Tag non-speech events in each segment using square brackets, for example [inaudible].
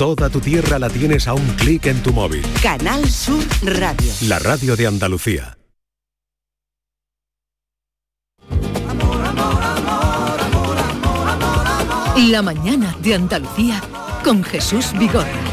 Toda tu tierra la tienes a un clic en tu móvil. Canal Sur Radio. La radio de Andalucía. La mañana de Andalucía con Jesús Vigorra.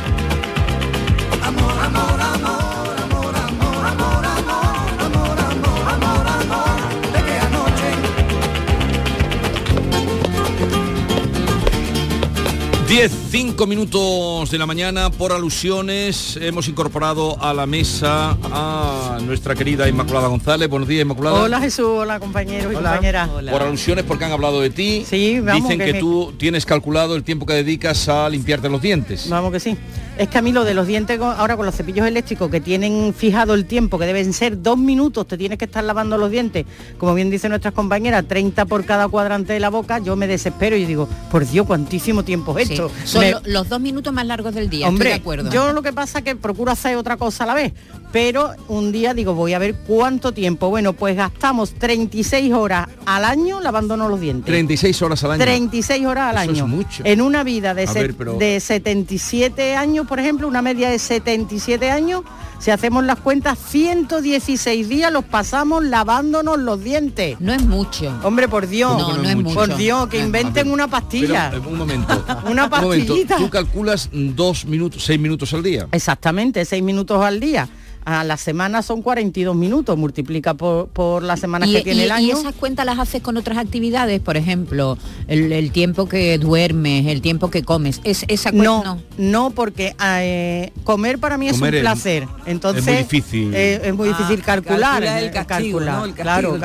10, 5 minutos de la mañana por alusiones. Hemos incorporado a la mesa a nuestra querida Inmaculada González. Buenos días, Inmaculada. Hola Jesús, hola compañeros y compañeras. Por alusiones porque han hablado de ti. Sí, vamos, Dicen que que, me- tú tienes calculado el tiempo que dedicas a limpiarte los dientes. Vamos que sí. Es que a mí lo de los dientes ahora con los cepillos eléctricos que tienen fijado el tiempo, que deben ser dos minutos, te tienes que estar lavando los dientes, como bien dicen nuestras compañeras, 30 por cada cuadrante de la boca, yo me desespero y digo, por Dios, cuantísimo tiempo es Sí, esto. Son Me- los dos minutos más largos del día, Hombre, estoy de acuerdo. yo lo que pasa es que procuro hacer otra cosa a la vez, pero un día digo, voy a ver cuánto tiempo. Bueno, pues gastamos 36 horas al año lavándonos los dientes. 36 horas al año. 36 horas al Eso es año. mucho. En una vida de, ver, pero- de 77 años, por ejemplo, una media de 77 años, si hacemos las cuentas, 116 días los pasamos lavándonos los dientes. No es mucho. Hombre, por Dios. No, no es mucho. Por Dios, que inventen una pastilla. Pero, eh, un momento. [laughs] Una Un momento. pastillita. Tú calculas dos minutos, seis minutos al día. Exactamente, 6 minutos al día. A la semana son 42 minutos, multiplica por, por las semanas Y, que tiene y- el y año. esas cuentas las haces con otras actividades, por ejemplo, el, el tiempo que duermes, el tiempo que comes. Es, esa cuenta No, no. no, porque eh, comer para mí es Comer un placer. Entonces es muy difícil. eh, es muy difícil calcular. calcula el eh, castigo, calcular, ¿no? El castigo. claro,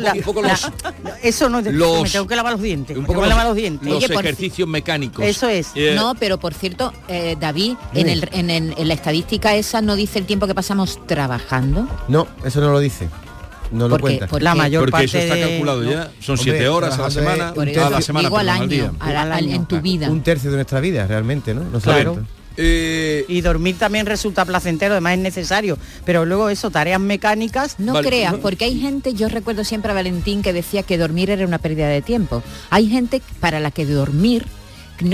la- la- eso no los- me tengo que lavar los dientes. Un poco los, lavar los dientes. los Oye, por- ejercicios mecánicos. Eso es. Eh, No, pero por cierto, eh, David, en, el, en, el- en la estadística esa no dice el tiempo que pasamos trabajando. No, eso no lo dice. No lo Porque- cuenta. porque- La mayor porque parte eso está calculado ya. Son Hombre, siete horas a la semana. eso a la semana, digo al año, día. al- al- Al año. en tu vida. Un tercio de nuestra vida, realmente, ¿no? No Claro. Eh, Y dormir también resulta placentero, además es necesario. Pero luego eso, tareas mecánicas, No Vale, creas, no- porque hay gente, yo recuerdo siempre a Valentín que decía que dormir era una pérdida de tiempo. Hay gente para la que dormir,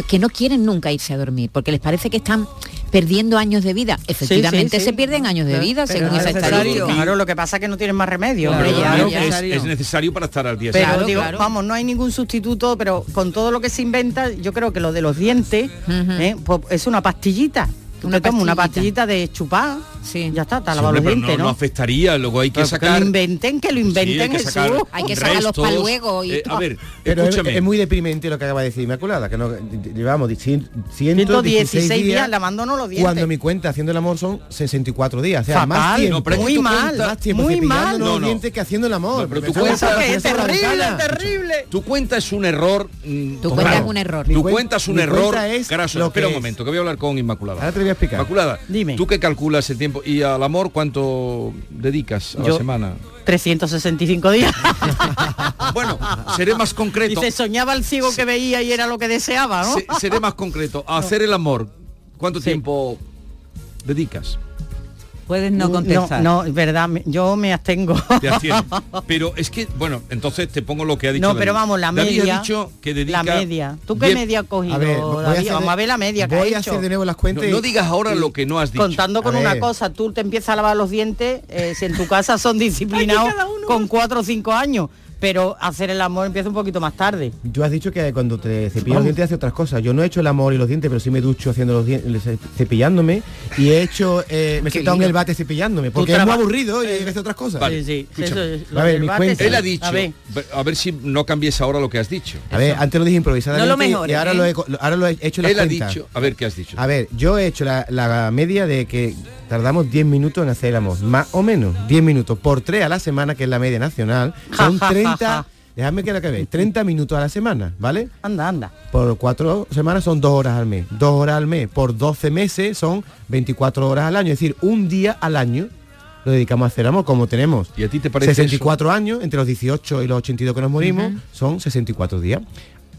que no quieren nunca irse a dormir, porque les parece que están perdiendo años de vida. Efectivamente sí. se pierden años de vida, Pero según es esa estadística. Claro, lo que pasa es que no tienen más remedio. Claro, hombre, claro, ya. es, ya. es necesario para estar al día Pero Claro, digo, claro. vamos, no hay ningún sustituto, pero con todo lo que se inventa, yo creo que lo de los dientes. ¿eh? pues es una pastillita. Tú Una te tomas una pastillita. de chupar, Sí. ya está, te has Sí, lavado hombre, los dientes, no, ¿no? no afectaría, luego hay que Pero que sacar... lo inventen, que lo Sí, inventen, hay que Jesús. sacar Hay que sacarlos restos. pa' luego y Eh, a ver, [laughs] Pero es, escúchame. es muy deprimente lo que acaba de decir Inmaculada, que no, llevamos 116 116 días lavándonos los dientes. Cuando mi cuenta haciendo el amor son 64 días. O sea, más Fatal, tiempo. No, es que muy mal, más tiempo muy mal. No, los no. dientes que haciendo el amor. No, pero sale Eso la es terrible, terrible. Tu cuenta es un error. mm, Tu cuenta es un error. Un error cuenta es graso. lo Espera que un es. momento, que voy a hablar con Inmaculada. Voy a explicar. Inmaculada, Dime. tú que calculas el tiempo y al amor cuánto dedicas a la semana. 365 días. [laughs] Bueno, seré más concreto. Dice, soñaba el ciego que veía y era lo que deseaba, ¿no? Se- seré más concreto. A hacer el amor, ¿cuánto Sí. tiempo dedicas? Puedes no contestar. No, es verdad, yo me abstengo. [laughs] Pero es que, bueno, entonces te pongo lo que ha dicho. No, pero David. vamos, la David media. ha dicho que dedica La media. ¿Tú qué diez- media has cogido, A ver, voy a David? hacer Vamos a ver la media que Voy ha a hecho. hacer de nuevo las No, cuentas. y- no digas ahora y- lo que no has dicho. Contando con una cosa, tú te empiezas a lavar los dientes, eh, si en tu casa son [laughs] disciplinados con cuatro o cinco años, pero hacer el amor empieza un poquito más tarde. Tú has dicho que cuando te cepillas los dientes hace otras cosas. Yo no he hecho el amor y los dientes, pero sí me ducho haciendo los dientes, cepillándome y he hecho, eh, me he sentado en el bate cepillándome, porque es muy aburrido y hay que hacer otras cosas. Vale. Sí, sí, eso es- A ver, mi cuenta. sí. Él ha dicho, A ver, a ver si no cambies ahora lo que has dicho. A ver, antes lo dije improvisadamente No lo mejores, y ahora, ¿eh? lo he, ahora lo he hecho las Él ha cuentas. dicho, a ver qué has dicho. A ver, yo he hecho la, la media de que tardamos 10 minutos en hacer el amor, más o menos, 10 minutos por 3 a la semana, que es la media nacional, son ja, ja, 30, ja. déjame que lo que ve, 30 minutos a la semana, ¿vale? anda, anda. Por 4 semanas son 2 horas al mes, 2 horas al mes, por 12 meses son 24 horas al año, es decir, un día al año lo dedicamos a hacer amor, como tenemos ¿Y a ti te parece 64 años, entre los 18 y los 82 que nos morimos, son 64 días.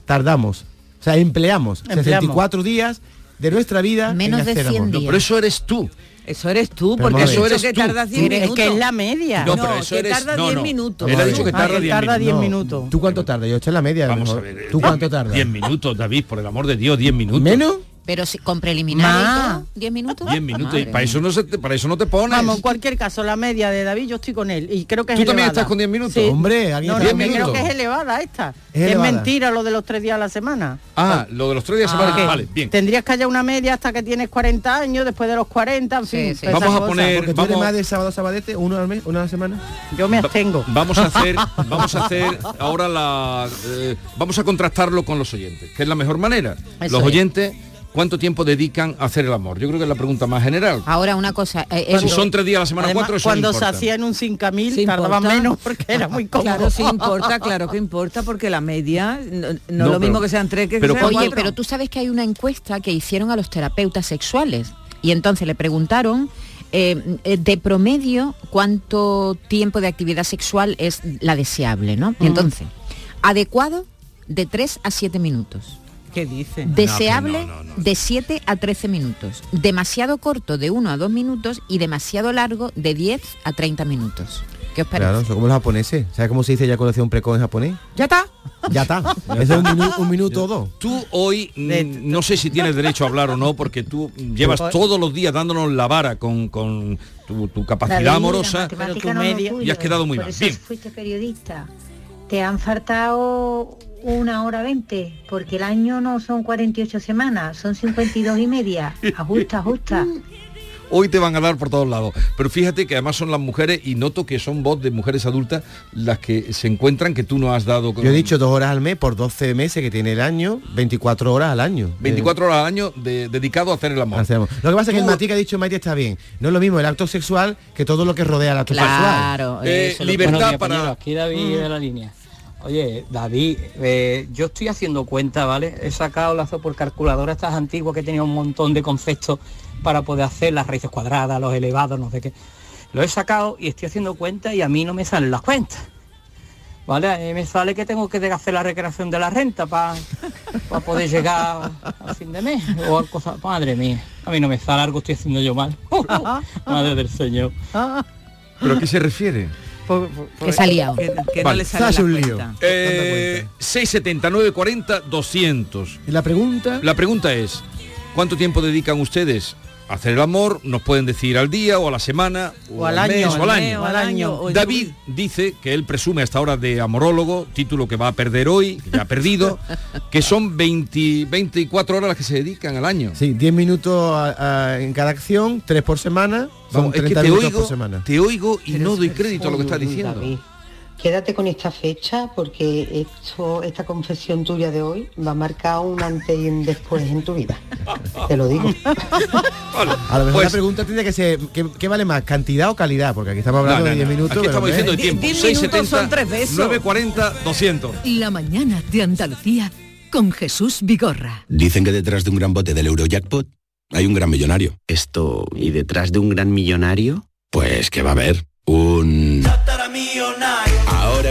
Tardamos, o sea, empleamos, Empleamos. 64 días de nuestra vida Menos en de hacer 100 amor. No, pero eso eres tú. Eso eres tú, Pero porque vamos a eso eres que tú. tarda 100 Es minutos. que es la media. No, No, pero eso que eres. tarda no, 10 no. minutos. Él ha dicho que Ah, tarda que 10 tarda 10 minutos. minutos. ¿Tú cuánto tardas? Yo he hecho la media. a Vamos a mejor. ver. ¿Tú cuánto tardas? 10 minutos, David, por el amor de Dios, 10 minutos. ¿Menos? Pero si, con preliminar y todo, 10 minutos. 10 minutos. Y Madre para eso, no se te- para eso no te pones. Vamos, en cualquier caso, la media de David yo estoy con él y creo que es ¿Tú también elevada. estás con 10 minutos? Sí. Hombre, alguien No, está no, que creo minutos. que es elevada esta. Es Es, elevada. mentira lo de los tres días a la semana. Ah, lo de los tres días Porque semana. Vale, bien. Tendrías que haya una media hasta que tienes 40 años, después de los 40, en Sí, fin. sí. Vamos a poner- Porque tú eres vamos- más de sábado sabadete, uno al mes, una a la semana. Yo me abstengo. Vamos a hacer, [laughs] vamos a hacer ahora la, eh, vamos a contrastarlo con los oyentes, que es la mejor manera. Eso los es. ¿Cuánto tiempo dedican a hacer el amor? Yo creo que es la pregunta más general. Ahora una cosa. eh, Si es- son tres días a la semana, Además, cuatro, eso no cuando se importa. hacía en un 5000 Sí tardaba importa. menos porque era muy cómodo. Claro, sí importa, claro que importa, porque la media no, no No, lo pero- mismo que sean tres que, que pero sean ¿cuánto- Oye, cuatro. pero tú sabes que hay una encuesta que hicieron a los terapeutas sexuales y entonces le preguntaron eh, eh, de promedio cuánto tiempo de actividad sexual es la deseable, ¿no? Y entonces, adecuado de 3 a 7 minutos. ¿Qué dice? Deseable no, no, no. de 7 a 13 minutos. Demasiado corto de 1 a 2 minutos y demasiado largo de 10 a 30 minutos. ¿Qué os parece? Claro, son como los japoneses. ¿Sabes cómo se dice eyaculación precoz en japonés? ¿Ya está? Ya está. [laughs] Eso es un, minu- un minuto o dos. Tú hoy, mm, no sé si tienes derecho a hablar o no, porque tú llevas todos los días dándonos la vara con, con tu, tu capacidad David, amorosa. la matemática Pero tu media- tuyo, y has quedado muy por mal. eso Bien. fuiste periodista. Te han faltado una hora veinte, porque el año no son 48 semanas, son 52 y media. Ajusta, ajusta. Hoy te van a dar por todos lados. Pero fíjate que además son las mujeres, y noto que son voz de mujeres adultas las que se encuentran que tú no has dado. con- Yo he dicho dos horas al mes por 12 meses que tiene el año, 24 horas al año. 24 horas al año de- dedicado a hacer el amor. Eh, hacemos. Lo que pasa es que el matiz que ha dicho Maite está bien. No es lo mismo el acto sexual que todo lo que rodea el acto sexual. Claro, Eh, libertad para-. Aquí David de la línea. Oye, David, eh, yo estoy haciendo cuenta, ¿vale? He sacado lazo por calculadora estas antiguas que tenía un montón de conceptos para poder hacer las raíces cuadradas, los elevados, no sé qué. Lo he sacado y estoy haciendo cuenta y a mí no me salen las cuentas. ¿Vale? A mí me sale que tengo que hacer la recreación de la renta para poder llegar a fin de mes. O algo, cosa- madre mía, a mí no me sale algo, estoy haciendo yo mal. [laughs] Madre del Señor. ¿Pero a qué se refiere? Por- por- Que se ha liado. Que, que Vale. no le sale un lío. Eh, 670, 940, 200. Y la pregunta... La pregunta es, ¿cuánto tiempo dedican ustedes hacer el amor? Nos pueden decir al día o a la semana o, O al mes año, o al al año. al David dice que él presume hasta ahora de amorólogo, título que va a perder hoy, que ya ha perdido, [laughs] que son 20, 24 horas las que se dedican al año. Sí, 10 minutos a- a- en cada acción, 3 por semana. Son Vamos, es que 30 te minutos oigo, por semana. te oigo y no doy crédito a lo que estás diciendo. David, quédate con esta fecha porque esto, esta confesión tuya de hoy va a marcar un antes y un después en tu vida. [laughs] Te lo digo. Vale, A lo mejor pues, la pregunta tiene que ser, ¿qué, qué vale más, cantidad o calidad? Porque aquí estamos hablando no, no, de 10 no. minutos. Aquí estamos diciendo de tiempo. Diez minutos 670, son tres besos. 940, 200. La mañana de Andalucía con Jesús Vigorra. Dicen que detrás de un gran bote del Eurojackpot hay un gran millonario. Esto, ¿y detrás de un gran millonario? Pues que va a haber un...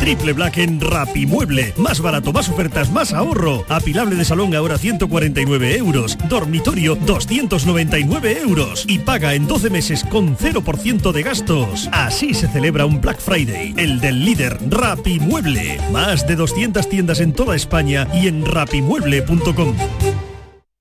Triple Black en Rapimueble. Más barato, más ofertas, más ahorro. Apilable de salón ahora 149 euros. Dormitorio 299 euros. Y paga en 12 meses con 0% de gastos. Así se celebra un Black Friday. El del líder Rapimueble. Más de 200 tiendas en toda España y en rapimueble.com.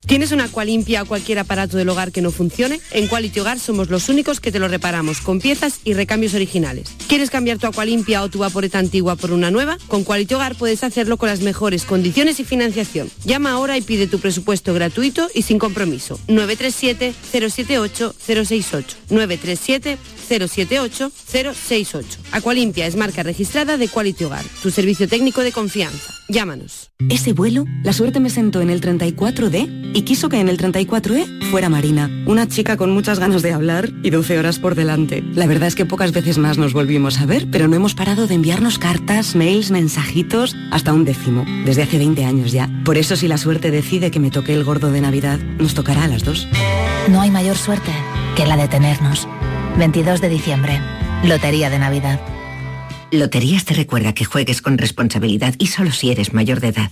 ¿Tienes una Aqualimpia o cualquier aparato del hogar que no funcione? En Quality Hogar somos los únicos que te lo reparamos con piezas y recambios originales. ¿Quieres cambiar tu Aqualimpia o tu vaporeta antigua por una nueva? Con Quality Hogar puedes hacerlo con las mejores condiciones y financiación. Llama ahora y pide tu presupuesto gratuito y sin compromiso. 937-078-068. 937-078-068. Aqualimpia es marca registrada de Quality Hogar, tu servicio técnico de confianza. Llámanos. Ese vuelo, la suerte me sentó en el 34D y quiso que en el 34E fuera Marina, una chica con muchas ganas de hablar y 12 horas por delante. La verdad es que pocas veces más nos volvimos a ver, pero no hemos parado de enviarnos cartas, mails, mensajitos, hasta un décimo, desde hace 20 años ya. Por eso si la suerte decide que me toque el gordo de Navidad, nos tocará a las dos. No hay mayor suerte que la de tenernos. 22 de diciembre, Lotería de Navidad. Loterías te recuerda que juegues con responsabilidad y solo si eres mayor de edad.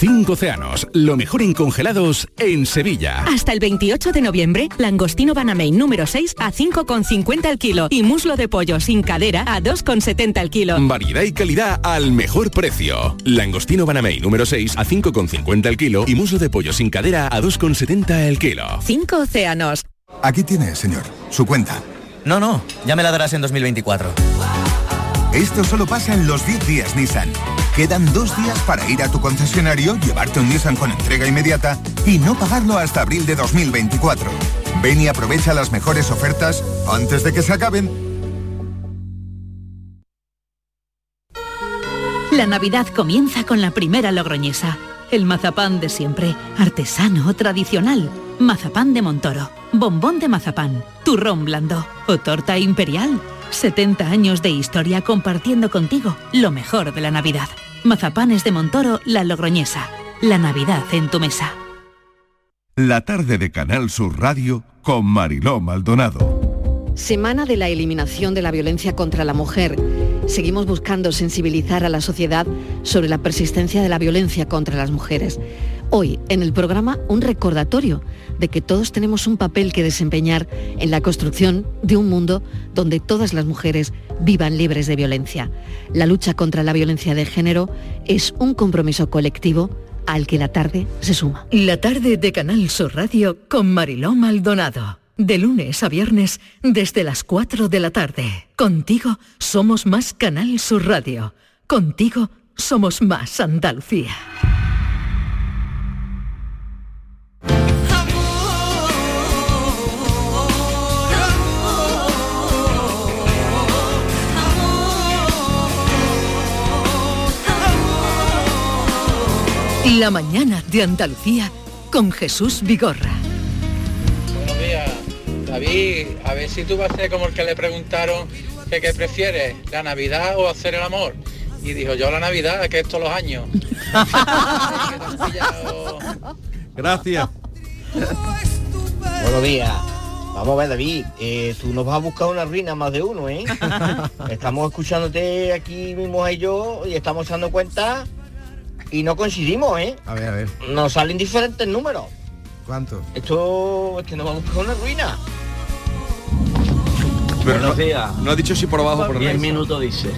Cinco océanos, lo mejor en congelados en Sevilla. Hasta el 28 de noviembre, langostino Banamey número 6 a 5,50 el kilo y muslo de pollo sin cadera a 2,70 el kilo. Variedad y calidad al mejor precio. Langostino Banamey número 6 a 5,50 el kilo y muslo de pollo sin cadera a 2,70 el kilo. Cinco océanos. Aquí tiene, señor, su cuenta. No, no, ya me la darás en 2024. Esto solo pasa en los 10 días Nissan. Quedan dos días para ir a tu concesionario, llevarte un Nissan con entrega inmediata y no pagarlo hasta abril de 2024. Ven y aprovecha las mejores ofertas antes de que se acaben. La Navidad comienza con la primera logroñesa. El mazapán de siempre, artesano, tradicional. Mazapán de Montoro, bombón de mazapán, turrón blando o torta imperial. 70 años de historia compartiendo contigo lo mejor de la Navidad. Mazapanes de Montoro, la logroñesa. La Navidad en tu mesa. La tarde de Canal Sur Radio con Mariló Maldonado. Semana de la eliminación de la violencia contra la mujer. Seguimos buscando sensibilizar a la sociedad sobre la persistencia de la violencia contra las mujeres. Hoy, en el programa, un recordatorio de que todos tenemos un papel que desempeñar en la construcción de un mundo donde todas las mujeres vivan libres de violencia. La lucha contra la violencia de género es un compromiso colectivo al que la tarde se suma. La tarde de Canal Sur Radio con Mariló Maldonado. De lunes a viernes desde las 4 de la tarde. Contigo somos más Canal Sur Radio. Contigo somos más Andalucía. La mañana de Andalucía con Jesús Vigorra. Buenos días, David. A ver si tú vas a ser como el que le preguntaron que qué prefieres, la Navidad o hacer el amor. Y dijo yo la Navidad, que es todos los años. [laughs] Gracias. Buenos días. Vamos a ver, David, eh, tú nos vas a buscar una ruina más de uno, ¿eh? [laughs] estamos escuchándote aquí mismo y yo y estamos dando cuenta y no coincidimos, ¿eh? A ver, a ver. Nos salen diferentes números. ¿Cuánto? Esto es que nos va a buscar una ruina. Pero Buenos no, días. no ha dicho si por abajo o por Diez arriba. minutos dice.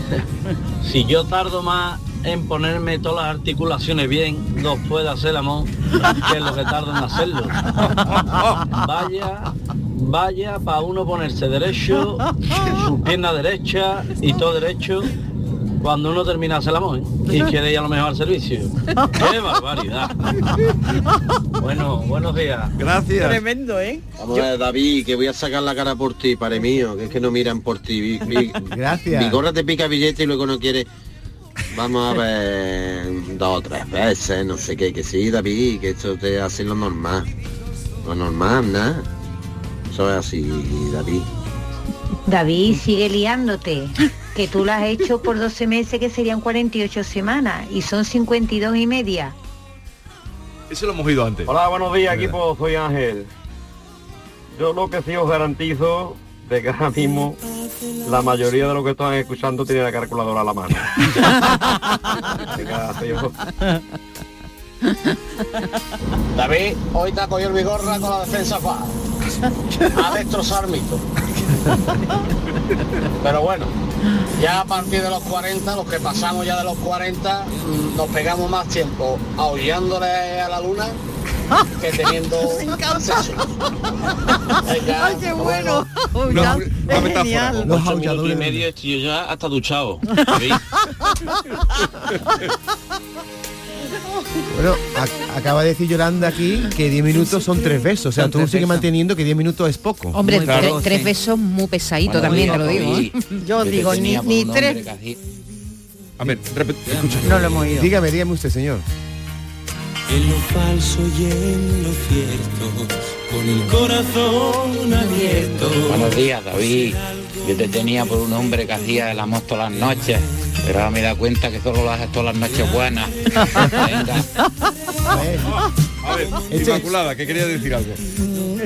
[laughs] Si yo tardo más en ponerme todas las articulaciones bien, nos puede hacer el amor, que es lo que tardo en hacerlo. [laughs] Vaya, vaya para uno ponerse derecho, su pierna derecha y todo derecho cuando uno termina de hacer el amor ¿eh? y quiere ir a lo mejor al servicio. [laughs] ¡Qué barbaridad! Bueno, buenos días. Gracias. Tremendo, ¿eh? Vamos a ver, David, que voy a sacar la cara por ti, padre mío, que es que no miran por ti. [laughs] Gracias. Mi gorra te pica billete y luego no quiere. Vamos a ver dos o tres veces, no sé qué, que sí, David, que esto te hace lo normal. Lo normal, ¿no? Eso es así, David. David, sigue liándote. [laughs] Que tú lo has hecho por 12 meses que serían 48 semanas y son 52 y media. Ese lo hemos oído antes. Hola, buenos días equipo, soy Ángel. Yo lo que sí os garantizo de que ahora mismo la mayoría de los que están escuchando tiene la calculadora a la mano. [laughs] David, hoy te ha cogido el bigorra con la defensa fa. [laughs] A destrozar mito. Pero bueno, ya a partir de los 40, los que pasamos ya de los 40, mm, nos pegamos más tiempo aullándole a la luna que teniendo [laughs] sexo. Venga, Ay, qué bueno. Una- Una es genial. Minutos y medio estoy yo ya hasta duchado. [laughs] [laughs] Bueno, a- acaba de decir Yolanda aquí que 10 minutos son tres besos. O sea, tú sigues manteniendo que 10 minutos es poco. Hombre, tre- tres besos muy pesaditos Bueno, también, te lo digo. ¿eh? Yo digo, ni, ni tres. A ver, repite, escucha. No lo hemos oído. Dígame, dígame usted, señor. En lo falso y en lo cierto, con el corazón abierto. Buenos días, David. Yo te tenía por un hombre que hacía el amor todas las noches, pero ahora me da cuenta que solo lo haces todas las noches buenas. Venga. A ver, Inmaculada, que quería decir algo.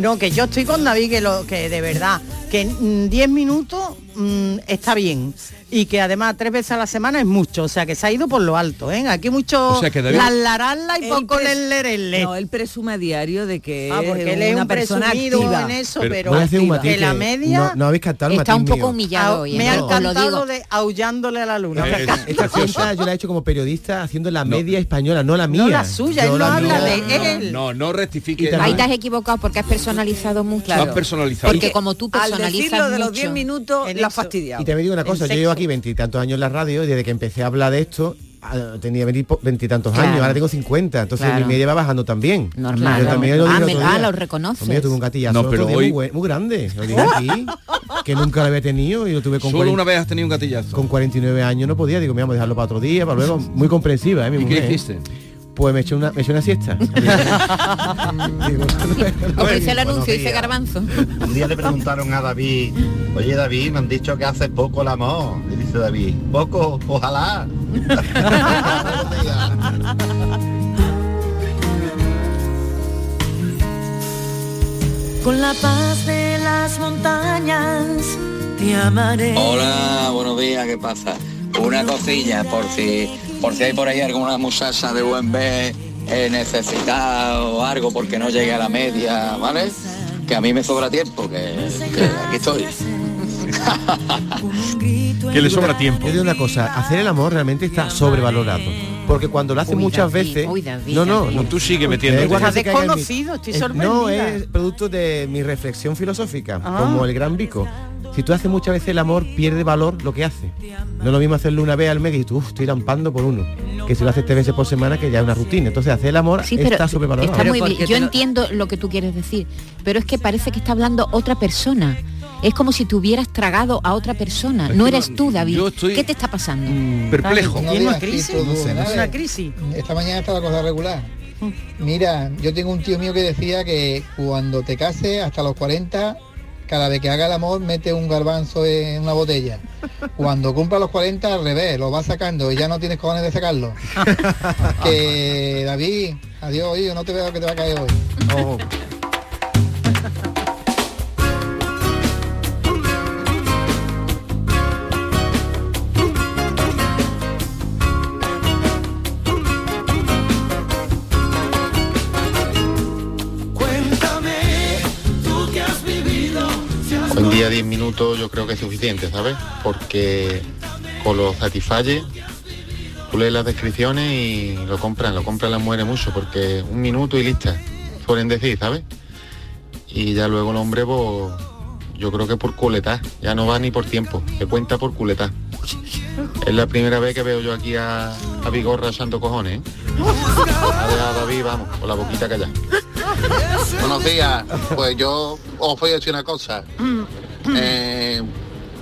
No, que yo estoy con David, que, lo, que de verdad, que mm, 10 minutos mm, está bien. Y que además tres veces a la semana es mucho, o sea que se ha ido por lo alto, ¿eh? Aquí mucho O sea que David- la larala y poco lerele. No, él presume a diario de que Ah, porque él es una un persona presumido activa. en eso, Pero pero, que la media no- no habéis captado el Está un poco mío. humillado Ah, hoy, me ¿eh? ha digo. lo de aullándole a la luna. [laughs] Esta, esta cuenta yo la he hecho como periodista haciendo la media española, no la mía. No la suya, él no la habla de él. No, no rectifique. Ahí te has equivocado porque has personalizado mucho. Has personalizado. Porque como tú Al personalizas decirlo de los mucho- 10 minutos, En la fastidiado. Y te digo una cosa, yo llevo aquí veintitantos años en la radio y desde que empecé a hablar de esto ah, tenía veinti- veintitantos Claro. años, ahora tengo 50, entonces Claro. mi media va bajando también. Normal. Yo también lo dije Ah, me- ah, lo reconoces. Yo tuve un gatillazo No, pero hoy- muy, grande, lo dije aquí, que nunca lo había tenido y lo tuve con Solo 40 una vez has tenido un gatillazo. con 49 años no podía, digo, me vamos a dejarlo para otro día, para luego, muy comprensiva, ¿eh? Mi ¿Y qué hiciste? Pues me eché una, me eché una siesta. [laughs] El anuncio, dice. Garbanzo. Un día le preguntaron a David, oye David, me han dicho que hace poco el amor. Y dice David, poco, ojalá. Con la paz de las montañas te amaré. Hola, buenos días, ¿qué pasa? Una cosilla, por si por si hay por ahí alguna muchacha de buen ver eh, necesitada o algo porque no llegue a la media, ¿vale? Que a mí me sobra tiempo, que, que aquí estoy. [laughs] Que le sobra tiempo. Yo digo una cosa, hacer el amor realmente está sobrevalorado. Porque cuando lo hace Uy, muchas David, veces. uy, David, no, no, David. no. Tú sigue metiendo. igual mi- desconocido, estoy es- No, sorprendida. es producto de mi reflexión filosófica, Ah. como el gran bico. Si tú haces muchas veces el amor, pierde valor lo que hace. No es lo mismo hacerlo una vez al mes y tú "Uf, estoy rampando por uno. Que si lo haces tres veces por semana, que ya es una rutina. Entonces hacer el amor Sí, pero está sobrevalorado. está muy bien. Yo entiendo lo que tú quieres decir, pero es que parece que está hablando otra persona. Es como si te hubieras tragado a otra persona. Es No eres tú, David. yo estoy- ¿Qué te está pasando? Perplejo. Tiene una crisis, No sé, no sé. una crisis. Esta mañana está la cosa regular. Mira, yo tengo un tío mío que decía que cuando te cases hasta los 40, cada vez que haga el amor mete un garbanzo en una botella. Cuando cumpla los 40 al revés, lo vas sacando y ya no tienes cojones de sacarlo. [laughs] que David, adiós, hijo, no te veo que te va a caer hoy. Oh. Día 10 minutos yo creo que es suficiente, ¿sabes? Porque con los satisfalle, tú lees las descripciones y lo compran, lo compran las mujeres mucho, porque un minuto y lista, suelen decir, ¿sabes? Y ya luego el hombre, pues, yo creo que por culetá, ya no va ni por tiempo, se cuenta por culetá. Es la primera vez que veo yo aquí a, a Vigorra santo cojones, ¿eh? A ver, a David, vamos, con la boquita callada. Buenos días, pues yo os voy a decir una cosa. Eh,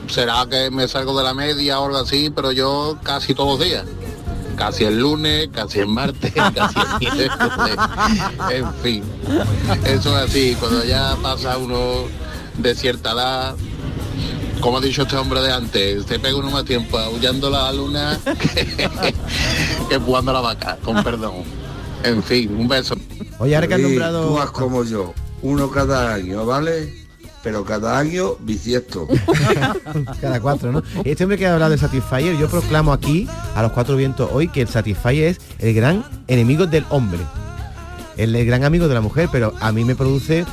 será que me salgo de la media o algo así, pero yo casi todos los días. Casi el lunes, casi el martes, [laughs] casi el miércoles. En fin, eso es así. Cuando ya pasa uno de cierta edad, como ha dicho este hombre de antes, se pega uno más tiempo aullando la luna que, [laughs] que jugando a la vaca, con perdón. En fin, un beso. Oye, ahora que han Sí, nombrado. Tú como yo, uno cada año, ¿vale? Pero cada año bisiesto. [laughs] Cada cuatro, ¿no? Este hombre que ha hablado del Satisfyer, yo proclamo aquí, a los cuatro vientos hoy, que el Satisfyer es el gran enemigo del hombre. El gran amigo de la mujer, pero a mí me produce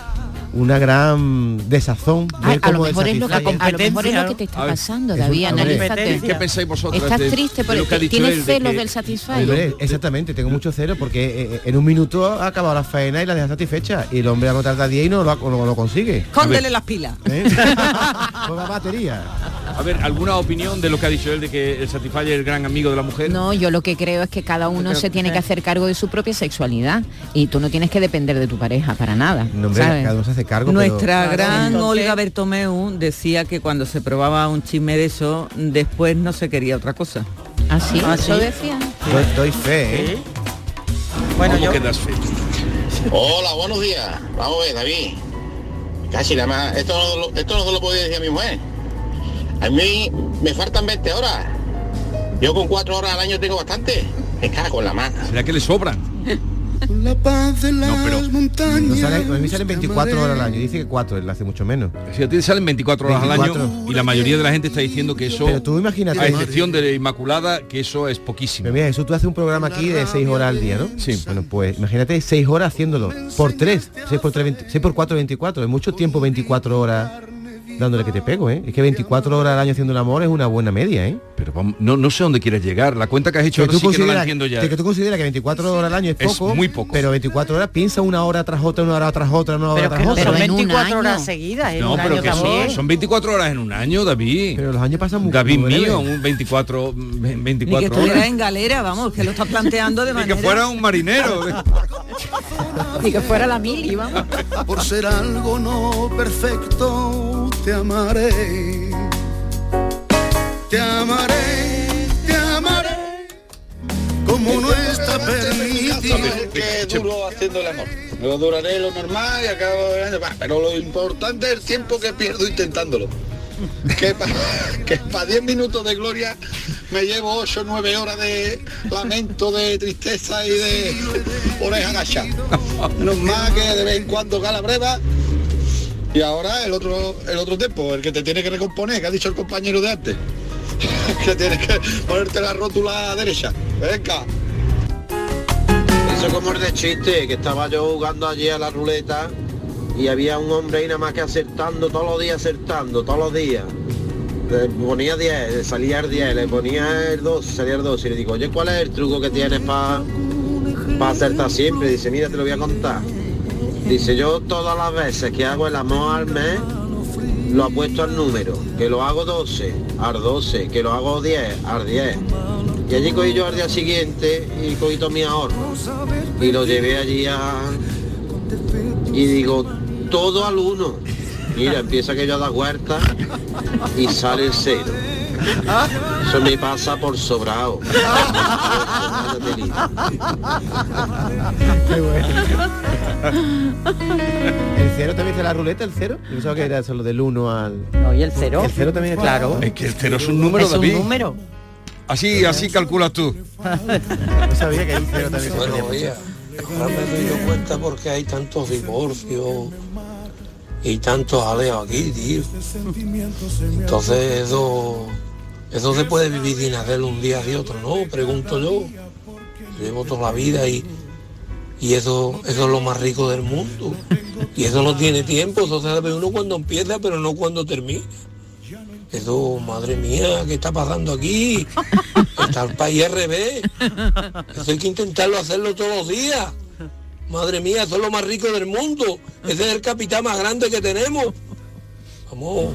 una gran desazón de Ah, a lo cómo el mejor es lo que Satisfyer- a lo mejor es lo que te está pasando, David, analízate. ¿Qué pensáis vosotras Estás de- triste de porque lo que tienes él, de celos que- del Satisfyer. Hombre, exactamente, tengo mucho cero porque eh, en un minuto ha acabado la faena y la deja satisfecha. Y el hombre va a tardar 10 y no lo, no lo consigue. Cóndele las pilas. ¿Eh? [laughs] Pues va batería. A ver, ¿alguna opinión de lo que ha dicho él de que el Satisfyer es el gran amigo de la mujer? No, yo lo que creo es que cada uno creo se tiene que hacer cargo de su propia sexualidad y tú no tienes que depender de tu pareja para nada. No, hombre, ¿sabes? cada uno se hace cargo. Nuestra pero- gran Entonces- Olga Bertomeu decía que cuando se probaba un chisme de eso, después no se quería otra cosa. ¿Ah, sí? ¿Ah, ¿Eso sí? decía? Doy, doy fe, ¿eh? Bueno, ¿Cómo yo, quedas fe? Hola, buenos días. Vamos a ver, David. Casi nada más. Esto no, esto no se lo podía decir a mi mujer. A mí me faltan 20 horas. Yo con 4 horas al año tengo bastante. Me cago en la mano. ¿Será que le sobran? La paz de las No, pero- montañas. No sale- a mí salen 24 horas al año. Dice que 4, él hace mucho menos. Si a ti te salen 24 horas al 24. año y la mayoría de la gente está diciendo que eso, Pero tú imagínate. a excepción de Inmaculada, que eso es poquísimo. Pero mira, eso tú haces un programa aquí de 6 horas al día, ¿no? Sí. Bueno, pues imagínate 6 horas haciéndolo. Por 3, 6 por 3, 20 6 por 4, 24. Es mucho tiempo 24 horas dándole que te pego, ¿eh? Es que 24 horas al año haciendo el amor es una buena media, ¿eh? Pero vamos, no, no sé dónde quieres llegar. La cuenta que has hecho Que tú, sí que no la consideras, entiendo ya. que tú consideras que 24 horas al año es Es poco, muy poco. pero 24 horas piensa una hora tras otra, una hora tras otra, una hora pero tras otra. son Pero en un 24 horas seguidas, en No, un pero año que son, son 24 horas en un año, David. Pero los años pasan muy David muy mío, un 24, mm, Ni que 24 estuviera horas. en galera, vamos, que lo está planteando de Ni que manera... fuera un marinero. Ni que fuera la mili, vamos. Por ser algo no perfecto, te amaré. Te amaré, te amaré. Como no está permitido. que duro haciendo el amor. Lo duraré lo normal y acabo de. Pero lo importante es el tiempo que pierdo intentándolo. Que para [laughs] 10 minutos de gloria me llevo 8 o 9 horas de lamento, de tristeza y de oreja agachada. Menos más que de vez en cuando gala breva. Y ahora el otro, el otro tiempo, el que te tiene que recomponer, que ha dicho el compañero de antes. [laughs] que tienes que ponerte la rótula derecha. Venga. Eso como es de chiste, que estaba yo jugando allí a la ruleta y había un hombre ahí nada más que acertando todos los días, acertando todos los días. Le ponía 10, salía el 10, le ponía el 2, salía el 2 y le digo, oye, ¿cuál es el truco que tienes para acertar siempre? Dice, mira, te lo voy a contar. Dice, yo todas las veces que hago el amor al mes, lo apuesto al número, que lo hago 12, al 12, que lo hago 10, al 10. Y allí cogí yo al día siguiente y cogí todos mis ahorros. Y lo llevé allí a... Y digo, todo al uno. Mira, empieza aquello a dar vueltas y sale el cero. Eso me pasa por sobrado. Qué bueno. ¿El cero también está la ruleta, el cero? Yo pensaba que era solo del 1 al... No, y el cero. El cero también está. Claro. Es que el cero es un número, Es un David. número. Así, así calculas tú. No sabía que el cero también se Buenos podía días. Ahora me doy yo cuenta porque hay tantos divorcios y tantos aleos aquí, tío. Entonces eso, eso se puede vivir sin hacerlo un día y otro, ¿no? Pregunto yo. Llevo toda la vida y, y eso, eso es lo más rico del mundo. Y eso no tiene tiempo, eso sabe uno cuando empieza, pero no cuando termina. Eso, madre mía, ¿qué está pasando aquí? Está el país al revés. Eso hay que intentarlo hacerlo todos los días. Madre mía, eso es lo más rico del mundo. Ese es el capital más grande que tenemos. Vamos,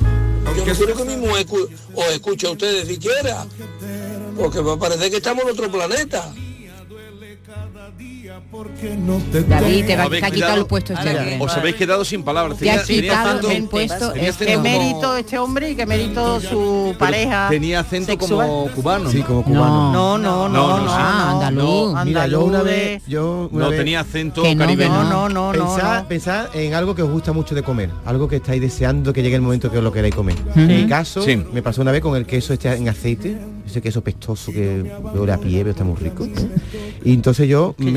yo no quiero que mi mujer os escuche a ustedes siquiera. Porque va a parecer que estamos en otro planeta. David, te, va, te ha quitado quedado- el puesto este hombre. Os habéis quedado sin palabras. Te ha quitado acento- el puesto. Qué como- mérito este hombre y qué mérito su pareja. Tenía acento sexual. como cubano. Sí, como cubano. No, no, no, No, no, no, Ah, no. andaluz. Mira, yo una vez, yo una No vez tenía acento Que no, caribeño. No, no, no, no, pensad, no. pensad en algo que os gusta mucho de comer, algo que estáis deseando que llegue el momento que os lo queráis comer. En mi caso, Sí. me pasó una vez con el queso este en aceite, ese queso pestoso que huele a pie, pero está muy rico. Y entonces yo Que me,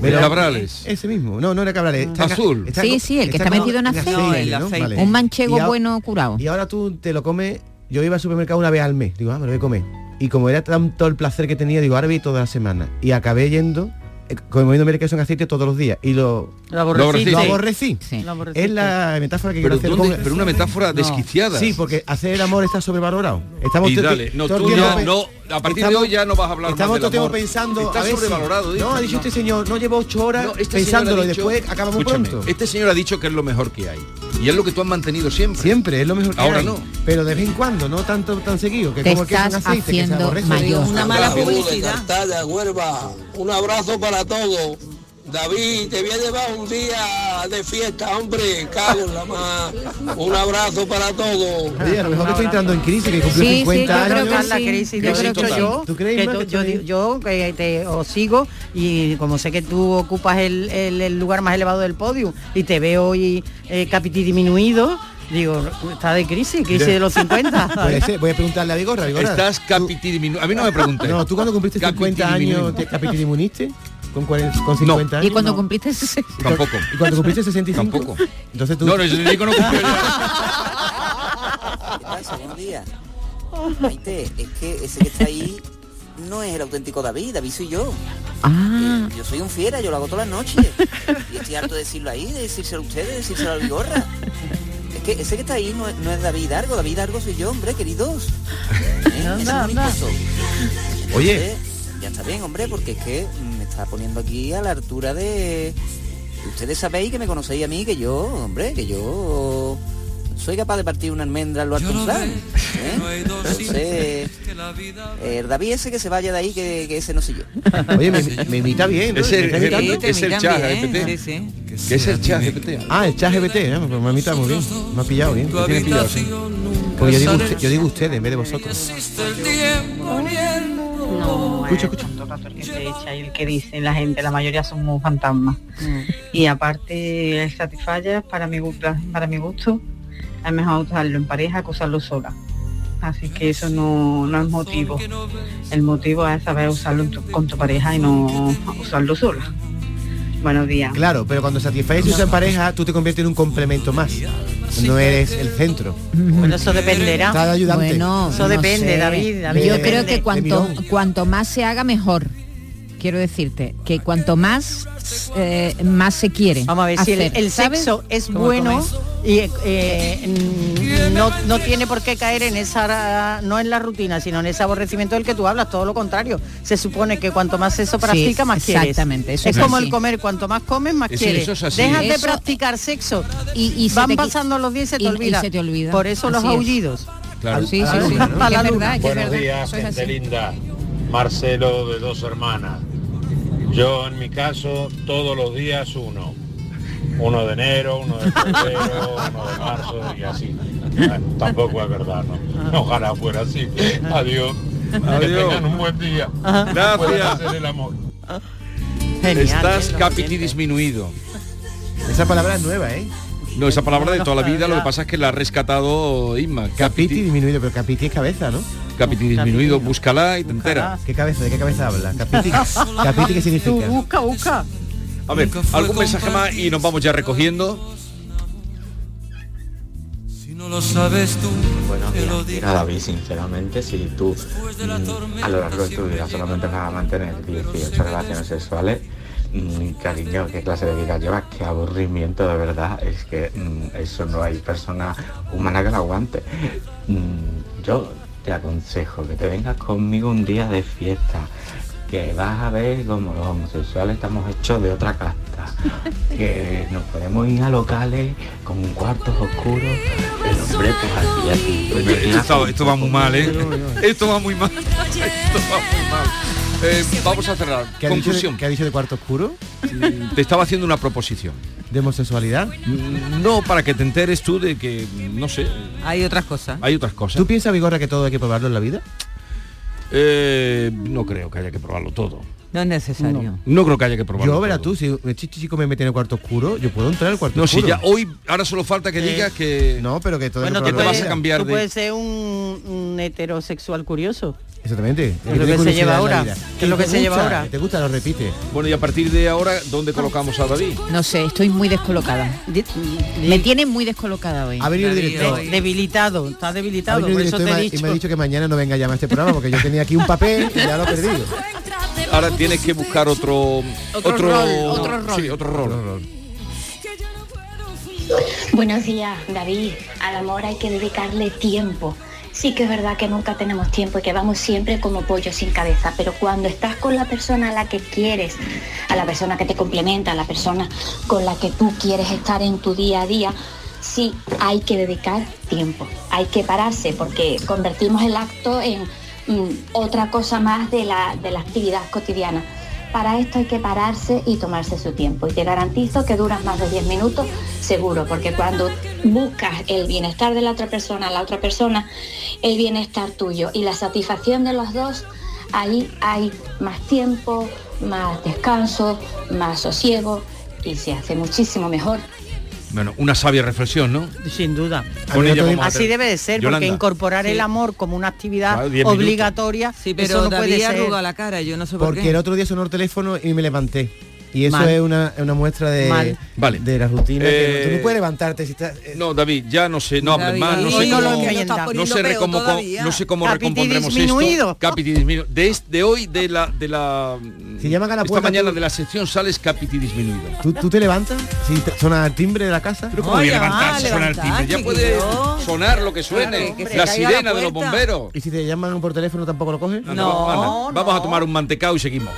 me. Cabrales. Ese mismo, no, no era Cabrales. está Azul. está Sí, sí, el que está metido en aceite. No, el ¿no? aceite. Vale. Un manchego a- bueno curado. Y ahora tú te lo comes, yo iba al supermercado una vez al mes, digo, ah, me lo voy a comer. Y como era tanto el placer que tenía, digo, ahora voy toda la semana. Y acabé yendo comiendo queso en aceite todos los días y lo, Lo aborrecí. lo Sí. aborrecí. Lo aborrecí. Es la metáfora que Pero quiero hacer. ¿dónde- con- pero una metáfora desquiciada. Sí, porque hacer el amor está sobrevalorado. Estamos Y dale, no, tú ya no- a partir de hoy ya no vas a hablar más Estamos del todo el tiempo amor. pensando. Está a ver si- sobrevalorado. No, ha dicho No. este señor, no lleva ocho horas No, este pensándolo y después acaba muy Escúchame, pronto. Este señor ha dicho que es lo mejor que hay. Y es lo que tú has mantenido siempre. Siempre, es lo mejor que Ahora hay. no. Pero de vez en cuando, no tanto tan seguido. Que Te como estás aceite, que se haciendo mayor. Una mala publicidad. Un abrazo para todos. David, te voy a llevar un día de fiesta, hombre. Cago en la más. Un abrazo para todos. Oye, a lo mejor que estoy entrando en crisis, que cumplió Sí, 50 sí, yo creo años. que es la crisis. Yo creo que yo, ¿Tú crees, que tú- que yo, yo que te os sigo y como sé que tú ocupas el, el- el lugar más elevado del podio y te veo hoy eh, capiti disminuido, digo, está de crisis, crisis de los 50. [laughs] Puede ser, voy a preguntarle a Vigorra. Vigorra. Estás capiti diminu- A mí no me preguntes. No, tú cuando cumpliste 50 años te capitilimuniste con, 40 con 50 años. Y cuando cumpliste ese- Tampoco. ¿Y cuando cumpliste 65? Tampoco. Entonces tú... No, no, yo digo no cumplió ¿Qué pasa? Buenos días. Maite, es que ese que está ahí no es el auténtico David, David soy yo. Ah. Eh, Yo soy un fiera, yo lo hago todas las noches. Y estoy harto de decirlo ahí, de decírselo a ustedes, de decírselo a Vigorra. Es que ese que está ahí no es, no es David Argo, David Argo soy yo, hombre, queridos. [laughs] ¿Eh? Ese es un. Oye. Ya está bien, hombre, porque es que me está poniendo aquí a la altura de... Ustedes sabéis que me conocéis a mí, que yo, hombre, que yo soy capaz de partir una almendra en lo alto un plan, ¿eh? Entonces, el David ese que se vaya de ahí, que, que ese no soy yo. Oye, me, me imita bien. ¿no? Es el- es el chat GPT. Sí, sí. ¿Qué es el chat GPT? Ah, el chat GPT, ¿eh? Pues me imita muy bien. Me ha pillado bien. Me tiene pillado, sí. Porque yo digo, usted- yo digo ustedes en vez de vosotros. No, Escucha, es tanto rato el que se echa y el que dice la gente, la mayoría somos fantasmas. Y aparte el Satisfyer, para mi, para mi gusto, es mejor usarlo en pareja que usarlo sola. Así que eso no, no es motivo. El motivo es saber usarlo tu- con tu pareja y no usarlo sola. Buenos días. Claro, pero cuando Satisfyer se usa en pareja, tú te conviertes en un complemento más. No eres el centro. Bueno, eso dependerá. Está de ayudante. Bueno, Eso no depende, sé. David, David, Yo depende. creo que cuanto, cuanto más se haga, mejor. Quiero decirte que cuanto más eh, más se quiere. Vamos a ver, si el, sexo es bueno y eh, no, no tiene por qué caer en esa, no en la rutina, sino en ese aborrecimiento del que tú hablas, todo lo contrario. Se supone que cuanto más sexo practica, más quieres. exactamente, eso es es como así. el comer, cuanto más comes, más Eso- quieres. eso es así. Dejas de Eso- practicar sexo y, y se van pasando los días y se te y- y olvida. se te olvida. Por eso los es. aullidos. Claro. Sí, sí, Buenos días, eso gente así. linda. Marcelo de dos hermanas. Yo en mi caso todos los días uno. Uno de enero, uno de febrero, [laughs] uno de marzo y así. Bueno, tampoco es verdad, ¿no? Ojalá fuera así. Adiós. Que Adiós. tengan un buen día. Gracias. Hacer el amor. Estás capiti disminuido. Esa palabra es nueva, ¿eh? No, esa palabra de toda la vida, lo que pasa es que la ha rescatado Isma. Capiti disminuido, pero capiti es cabeza, ¿no? Capiti disminuido, búscala y te enteras. ¿Qué cabeza? ¿De qué cabeza habla? Capiti, [laughs] capiti ¿qué Tú significa? busca, busca. A ver, algún mensaje más y nos vamos ya recogiendo. Si no lo sabes tú, digo. Mira David, sinceramente, si tú mm, a lo largo de tu vida solamente vas a mantener 18 relaciones sexuales, mm, cariño, ¿qué clase de vida llevas? Qué aburrimiento, de verdad. Es que mm, eso no hay persona humana que lo aguante. Mm, yo te aconsejo que te vengas conmigo un día de fiesta, que vas a ver como los homosexuales estamos hechos de otra casta, que nos podemos ir a locales con cuartos oscuros, pero hombre, pues así, así. pues, Esto, esto va muy mal, ¿eh? Esto va muy mal. [laughs] Esto va muy mal. Eh, vamos a cerrar. ¿Qué ha, dicho de, Conclusión. qué ha dicho de cuarto oscuro? Te estaba haciendo una proposición. ¿De homosexualidad? Mm, No, para que te enteres tú de que, no sé, Hay otras cosas. hay otras cosas. ¿Tú piensas, Vigorra, que todo hay que probarlo en la vida? Eh, no creo que haya que probarlo todo. No es necesario. No creo que haya que probarlo Yo, verás todo. tú, si el chichi chico me mete en el cuarto oscuro, yo puedo entrar al cuarto No, si oscuro. ya hoy, ahora solo falta que digas que... No, pero que todo Bueno, en vas a cambiar Tú de- puedes ser un, un heterosexual curioso. Exactamente. Es lo que se lleva ahora. Es lo que se lleva ahora. ¿Te gusta? Lo repite. Bueno, y a partir de ahora, ¿dónde colocamos a David? No sé, estoy muy descolocada. Me tiene muy descolocada hoy. Ha venido el director. De- debilitado, está debilitado, por eso te y he me ha- y dicho. me ha dicho que mañana no venga a llamar a este programa porque yo tenía aquí un papel y ya lo he perdido. [laughs] ahora tienes que buscar otro Otro rol, otro rol. Sí, otro rol. Buenos días, David. Al amor hay que dedicarle tiempo. Sí que es verdad que nunca tenemos tiempo y que vamos siempre como pollo sin cabeza, pero cuando estás con la persona a la que quieres, a la persona que te complementa, a la persona con la que tú quieres estar en tu día a día, sí hay que dedicar tiempo. Hay que pararse porque convertimos el acto en otra cosa más de la, de actividad cotidiana. Para esto hay que pararse y tomarse su tiempo. Y te garantizo que duras más de 10 minutos seguro, porque cuando buscas el bienestar de la otra persona, la otra persona, el bienestar tuyo y la satisfacción de los dos, ahí hay más tiempo, más descanso, más sosiego y se hace muchísimo mejor. Bueno, una sabia reflexión, ¿no? Sin duda. Así debe de ser, Yolanda. porque incorporar el amor como una actividad Claro, obligatoria, Sí, pero eso no David puede ser. la cara, yo no sé por Porque qué. el otro día sonó el teléfono y me levanté. Y eso Mal. es una, una muestra de, Mal. Vale. de la rutina. que Eh, tú no puedes levantarte si estás... eh, No, David, ya no sé, no hables más, no sé no cómo, enmiendas. no sé, cómo- no sé cómo recompondremos disminuido. esto. Capiti disminuido. De, de hoy, de la, de la Si llaman a la esta puerta, mañana tú- de la sección sales capiti disminuido. ¿tú, tú te levantas si te- suena el timbre de la casa? Pero cómo voy a levantarse, suena el timbre. Ya puede sonar lo que suene. Claro, que se la sirena la de los bomberos. ¿Y si te llaman por teléfono tampoco lo coges? Anda, No, no. Vamos a tomar un mantecado y seguimos.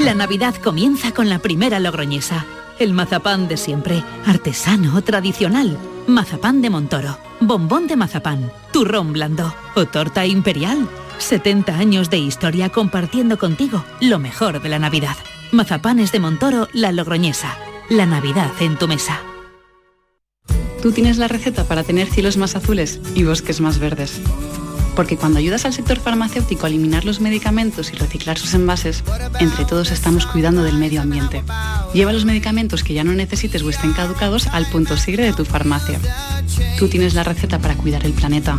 La Navidad comienza con la primera logroñesa. El mazapán de siempre, artesano, tradicional. Mazapán de Montoro, bombón de mazapán, turrón blando o torta imperial. 70 años de historia compartiendo contigo lo mejor de la Navidad. Mazapanes de Montoro, la logroñesa. La Navidad en tu mesa. Tú tienes la receta para tener cielos más azules y bosques más verdes. Porque cuando ayudas al sector farmacéutico a eliminar los medicamentos y reciclar sus envases, entre todos estamos cuidando del medio ambiente. Lleva los medicamentos que ya no necesites o estén caducados al punto sigre de tu farmacia. Tú tienes la receta para cuidar el planeta.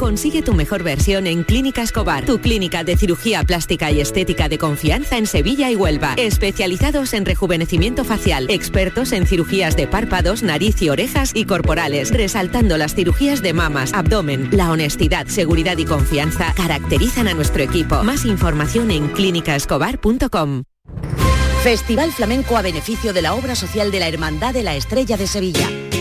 Consigue tu mejor versión en Clínica Escobar, tu clínica de cirugía plástica y estética de confianza en Sevilla y Huelva. Especializados en rejuvenecimiento facial, expertos en cirugías de párpados, nariz y orejas y corporales, resaltando las cirugías de mamas, abdomen. La honestidad, seguridad y confianza caracterizan a nuestro equipo. Más información en clínicaescobar.com. Festival Flamenco a beneficio de la obra social de la Hermandad de la Estrella de Sevilla.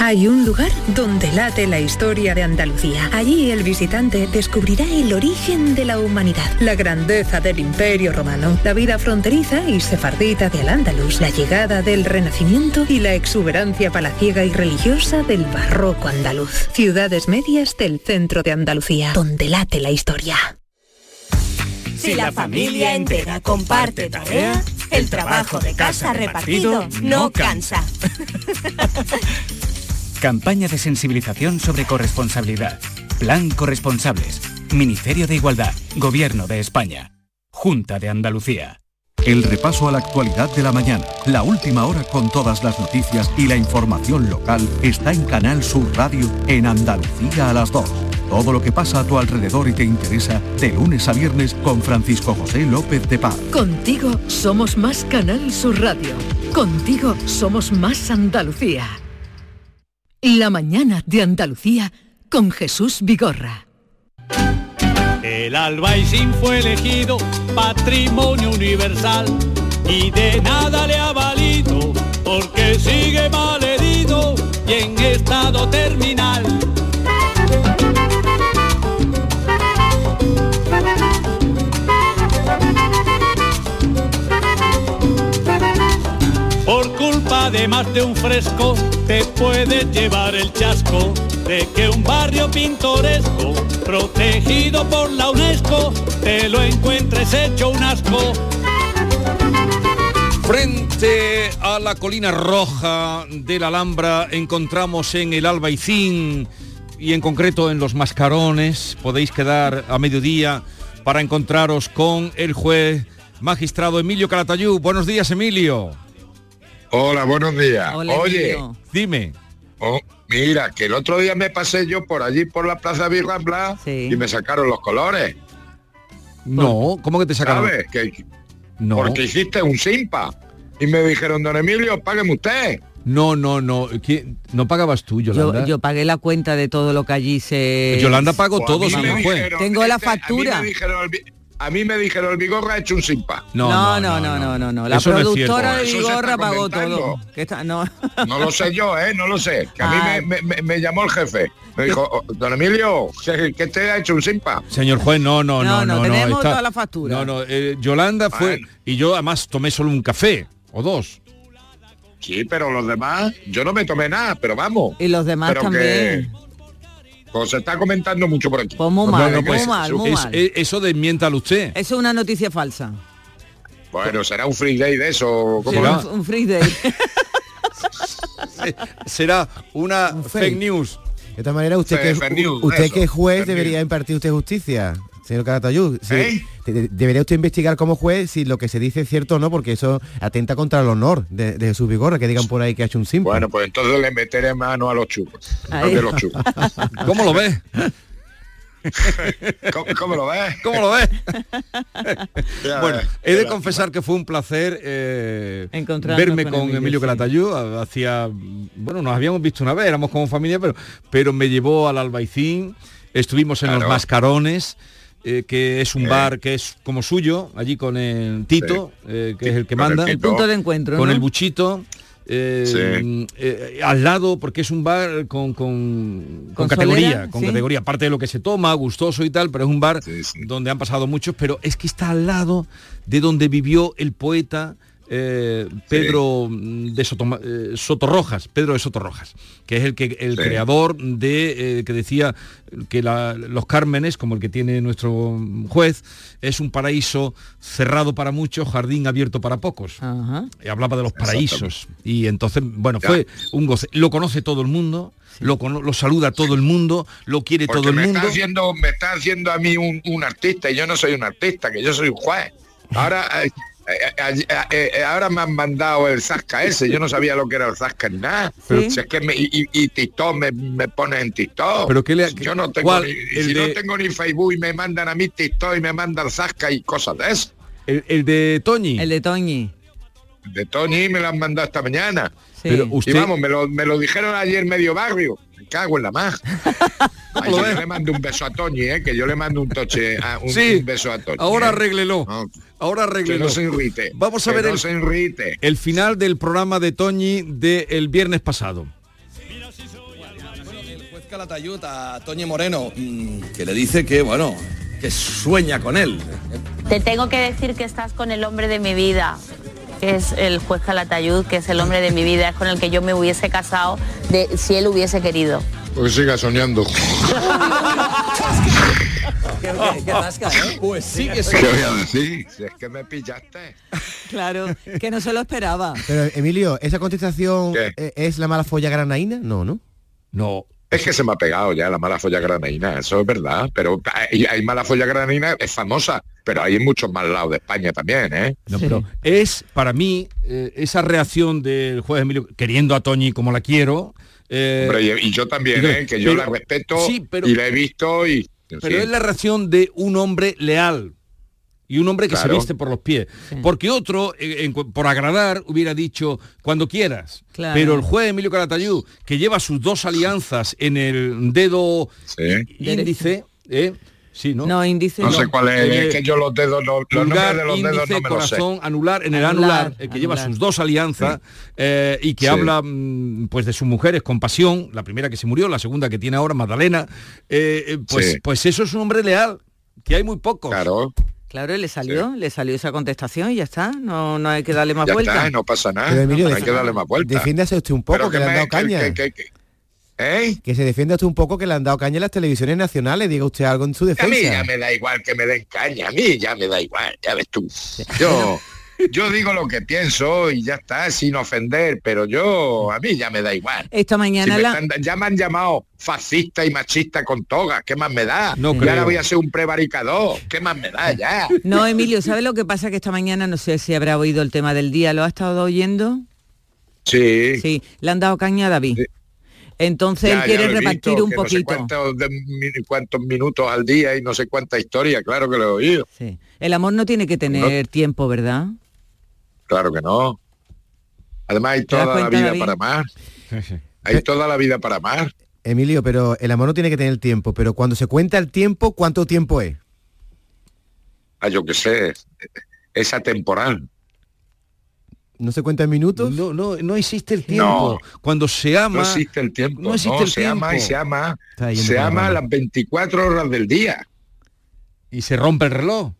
Hay un lugar donde late la historia de Andalucía. Allí el visitante descubrirá el origen de la humanidad, la grandeza del imperio romano, la vida fronteriza y sefardita de Al-Ándalus, la llegada del Renacimiento y la exuberancia palaciega y religiosa del barroco andaluz. Ciudades medias del centro de Andalucía, donde late la historia. Si la familia entera comparte tarea, el trabajo de casa repartido no cansa. [laughs] Campaña de sensibilización sobre corresponsabilidad. Plan Corresponsables. Ministerio de Igualdad. Gobierno de España. Junta de Andalucía. El repaso a la actualidad de la mañana, la última hora con todas las noticias y la información local está en Canal Sur Radio en Andalucía a las 2. Todo lo que pasa a tu alrededor y te interesa de lunes a viernes con Francisco José López de Paz. Contigo somos más Canal Sur Radio. Contigo somos más Andalucía. La mañana de Andalucía con Jesús Vigorra. El albaicín fue elegido patrimonio universal y de nada le ha valido porque sigue mal herido y en estado terminal. Culpa de un fresco te puedes llevar el chasco de que un barrio pintoresco protegido por la UNESCO te lo encuentres hecho un asco. Frente a la colina roja de la Alhambra encontramos en el Albaicín y en concreto en los Mascarones. Podéis quedar a mediodía para encontraros con el juez magistrado Emilio Calatayú. Buenos días, Emilio. Hola, buenos días. Oye, dime. Oh, mira, que el otro día me pasé yo por allí por la Plaza Virrambla y me sacaron los colores. No, ¿cómo que te sacaron? ¿Sabes? Que, No. Porque hiciste un simpa. Y me dijeron, don Emilio, págueme usted. No, no, no. ¿Quién- No pagabas tú, Yolanda. Yo, yo pagué la cuenta de todo lo que allí se... Yolanda pagó Pues todo, dijeron, Tengo la este, a mí factura. me dijeron A mí me dijeron, el Vigorra ha hecho un simpa. No, no, no, no, no, no. La Eso no es productora cierto. de Eso Vigorra pagó todo. Que está- no. No lo sé yo, ¿eh? No lo sé. Que a mí Ah. me, me- me llamó el jefe. Me dijo, "Oh, don Emilio, que, te ha hecho un simpa. Señor juez, no, no, no, No, no. no, tenemos está- toda la factura. No, no, eh, Yolanda fue... Y yo además tomé solo un café, o dos. Sí, pero los demás, yo no me tomé nada, pero vamos. Y los demás Pero también. Que, pues se está comentando mucho por aquí. Pues muy mal, muy mal, muy es- mal. eh, eso desmiéntalo usted. Eso es una noticia falsa. Bueno, será un free day de eso. ¿cómo Será- no? Un free day. [laughs] Será una fake news. De todas maneras, usted, que, fake news, usted eso, que es juez fake debería impartir usted justicia, señor Caratayud. ¿Eh? debería usted investigar como juez si lo que se dice es cierto o no, porque eso atenta contra el honor de, de Jesús Vigorra, que digan por ahí que ha hecho un simple. Bueno, pues entonces le meteré mano a los churros. Ahí. De los churros. [laughs] ¿Cómo lo ves? [laughs] ¿Cómo, cómo lo ves? ¿Cómo lo ves? [laughs] Bueno, he de confesar que fue un placer eh, verme con con, Emilio. Calatayud. Hacía, bueno, nos habíamos visto una vez, éramos como familia, pero, pero me llevó al Albaicín, estuvimos en los. Mascarones. Eh, que es un Eh. bar que es como suyo, allí con el Tito, eh, que es el que el manda. El punto de encuentro, Con ¿no? el buchito. eh, Sí. eh, al lado, porque es un bar con, con, con ¿Con categoría, solera? con Sí. categoría, aparte de lo que se toma, gustoso y tal, pero es un bar donde han pasado muchos, pero es que está al lado de donde vivió el poeta eh, Pedro mm, de Sotoma- eh, Sotorrojas, Pedro de Sotorrojas, que es el que el Sí. creador de eh, que decía que la- los cármenes, como el que tiene nuestro juez, es un paraíso cerrado para muchos, jardín abierto para pocos. Ajá. Y hablaba de los paraísos. Y entonces, bueno, fue un goce. Lo conoce todo el mundo, lo, lo saluda todo el mundo, lo quiere Porque todo el me mundo. está haciendo, me está haciendo a mí un, un artista y yo no soy un artista, que yo soy un juez. Ahora, eh, eh, eh, ahora me han mandado el Zasca ese, yo no sabía lo que era el Zasca ni nada. Pero- Si es que me, y, y- TikTok me, me pone en TikTok. Pero qué le- yo no tengo ¿cuál? ni, El si de- no tengo ni Facebook y me mandan a mí TikTok y me mandan Zasca y cosas de eso. El, el de Toñi. El de Toñi. De Tony me lo han mandado esta mañana. Sí. Pero usted- Y vamos, me lo, me lo dijeron ayer medio barrio. Cago en la más. [laughs] Ay, yo le mando un beso a Toñi, ¿eh? que yo le mando un toche, a- un, Sí. un beso a Toñi. Ahora ¿eh? arréglelo. No, Ahora que arréglelo. no se irrite. Vamos a que ver no el, se irrite. el final del programa de Toñi del viernes pasado. el juez Calatayud a Toñi Moreno, mm, que le dice que, bueno, que sueña con él. Te tengo que decir que estás con el hombre de mi vida, que es el juez Calatayud, que es el hombre de mi vida, es con el que yo me hubiese casado de, si él hubiese querido. Pues siga soñando. ¿Qué, qué- qué tasca, eh? Pues sigue ¿Qué voy a decir? Si es que me pillaste. Claro, que no se lo esperaba. Pero Emilio, ¿esa contestación ¿Qué? eh, es la mala folla granaína? No, ¿no? No. Es que se me ha pegado ya la mala folla granaína, eso es verdad. Pero hay, hay mala folla granaína, es famosa, pero hay en muchos más lados de España también, ¿eh? No, pero es para mí eh, esa reacción del juez Emilio, queriendo a Toñi como la quiero, Eh, Hombre, y, y yo también, ¿eh? que yo pero- la respeto sí, pero- y la he visto y... Pero es la reacción de un hombre leal y un hombre que se viste por los pies. Porque otro, eh, en por agradar, hubiera dicho cuando quieras. Claro. Pero el juez Emilio Caratayud, que lleva sus dos alianzas en el dedo índice, ¿eh? Sí, ¿no? No, índice No sé cuál es, Eh, es que yo los dedos, no- los pulgar, nombres de los dedos no me los sé. corazón, anular, en el Anular, anular, el que lleva sus dos alianzas eh, y que Sí. habla mm, pues de sus mujeres con pasión, la primera que se murió, la segunda que tiene ahora, Magdalena, eh, eh, pues, Sí. pues eso es un hombre leal, que hay muy pocos. Claro, Claro, le salió, le salió esa contestación y ya está. No, no hay que darle más ya vuelta. está, no pasa nada. Pero, Emilio, no hay que darle más vueltas. Defiéndase usted un poco, Pero que, le han dado caña. que- que- que- ¿Eh? Que se defienda usted un poco que le han dado caña en las televisiones nacionales, diga usted algo en su A mí defensa. ya me da igual que me den caña, a mí ya me da igual, ya ves tú. Yo, yo digo lo que pienso y ya está, sin ofender, pero yo, a mí ya me da igual. Esta Si mañana me la... están- ya me han llamado fascista y machista con toga, ¿qué más me da? No y creo. ahora voy a ser un prevaricador, ¿qué más me da ya? No, Emilio, ¿sabe lo que pasa? Que esta mañana, no sé si habrá oído el tema del día, ¿lo ha estado oyendo? Sí. Sí, le han dado caña a David. Entonces Ya, él quiere repartir visto, un que no sé poquito. cuántos, de- mi- cuántos minutos al día y no sé cuánta historia, claro que lo he oído. Sí. El amor no tiene que tener tiempo, ¿verdad? Claro que no. Además hay ¿Te das toda la vida David? para amar. Hay toda la vida para amar. Emilio, pero el amor no tiene que tener tiempo, pero cuando se cuenta el tiempo, ¿cuánto tiempo es? Ah, yo qué sé, es atemporal. ¿No se cuenta en minutos? No, no, no existe el tiempo. Cuando se ama... No existe el tiempo. No existe no, el se ama y tiempo. se ama. Se ama rama. las 24 horas del día. Y se rompe el reloj.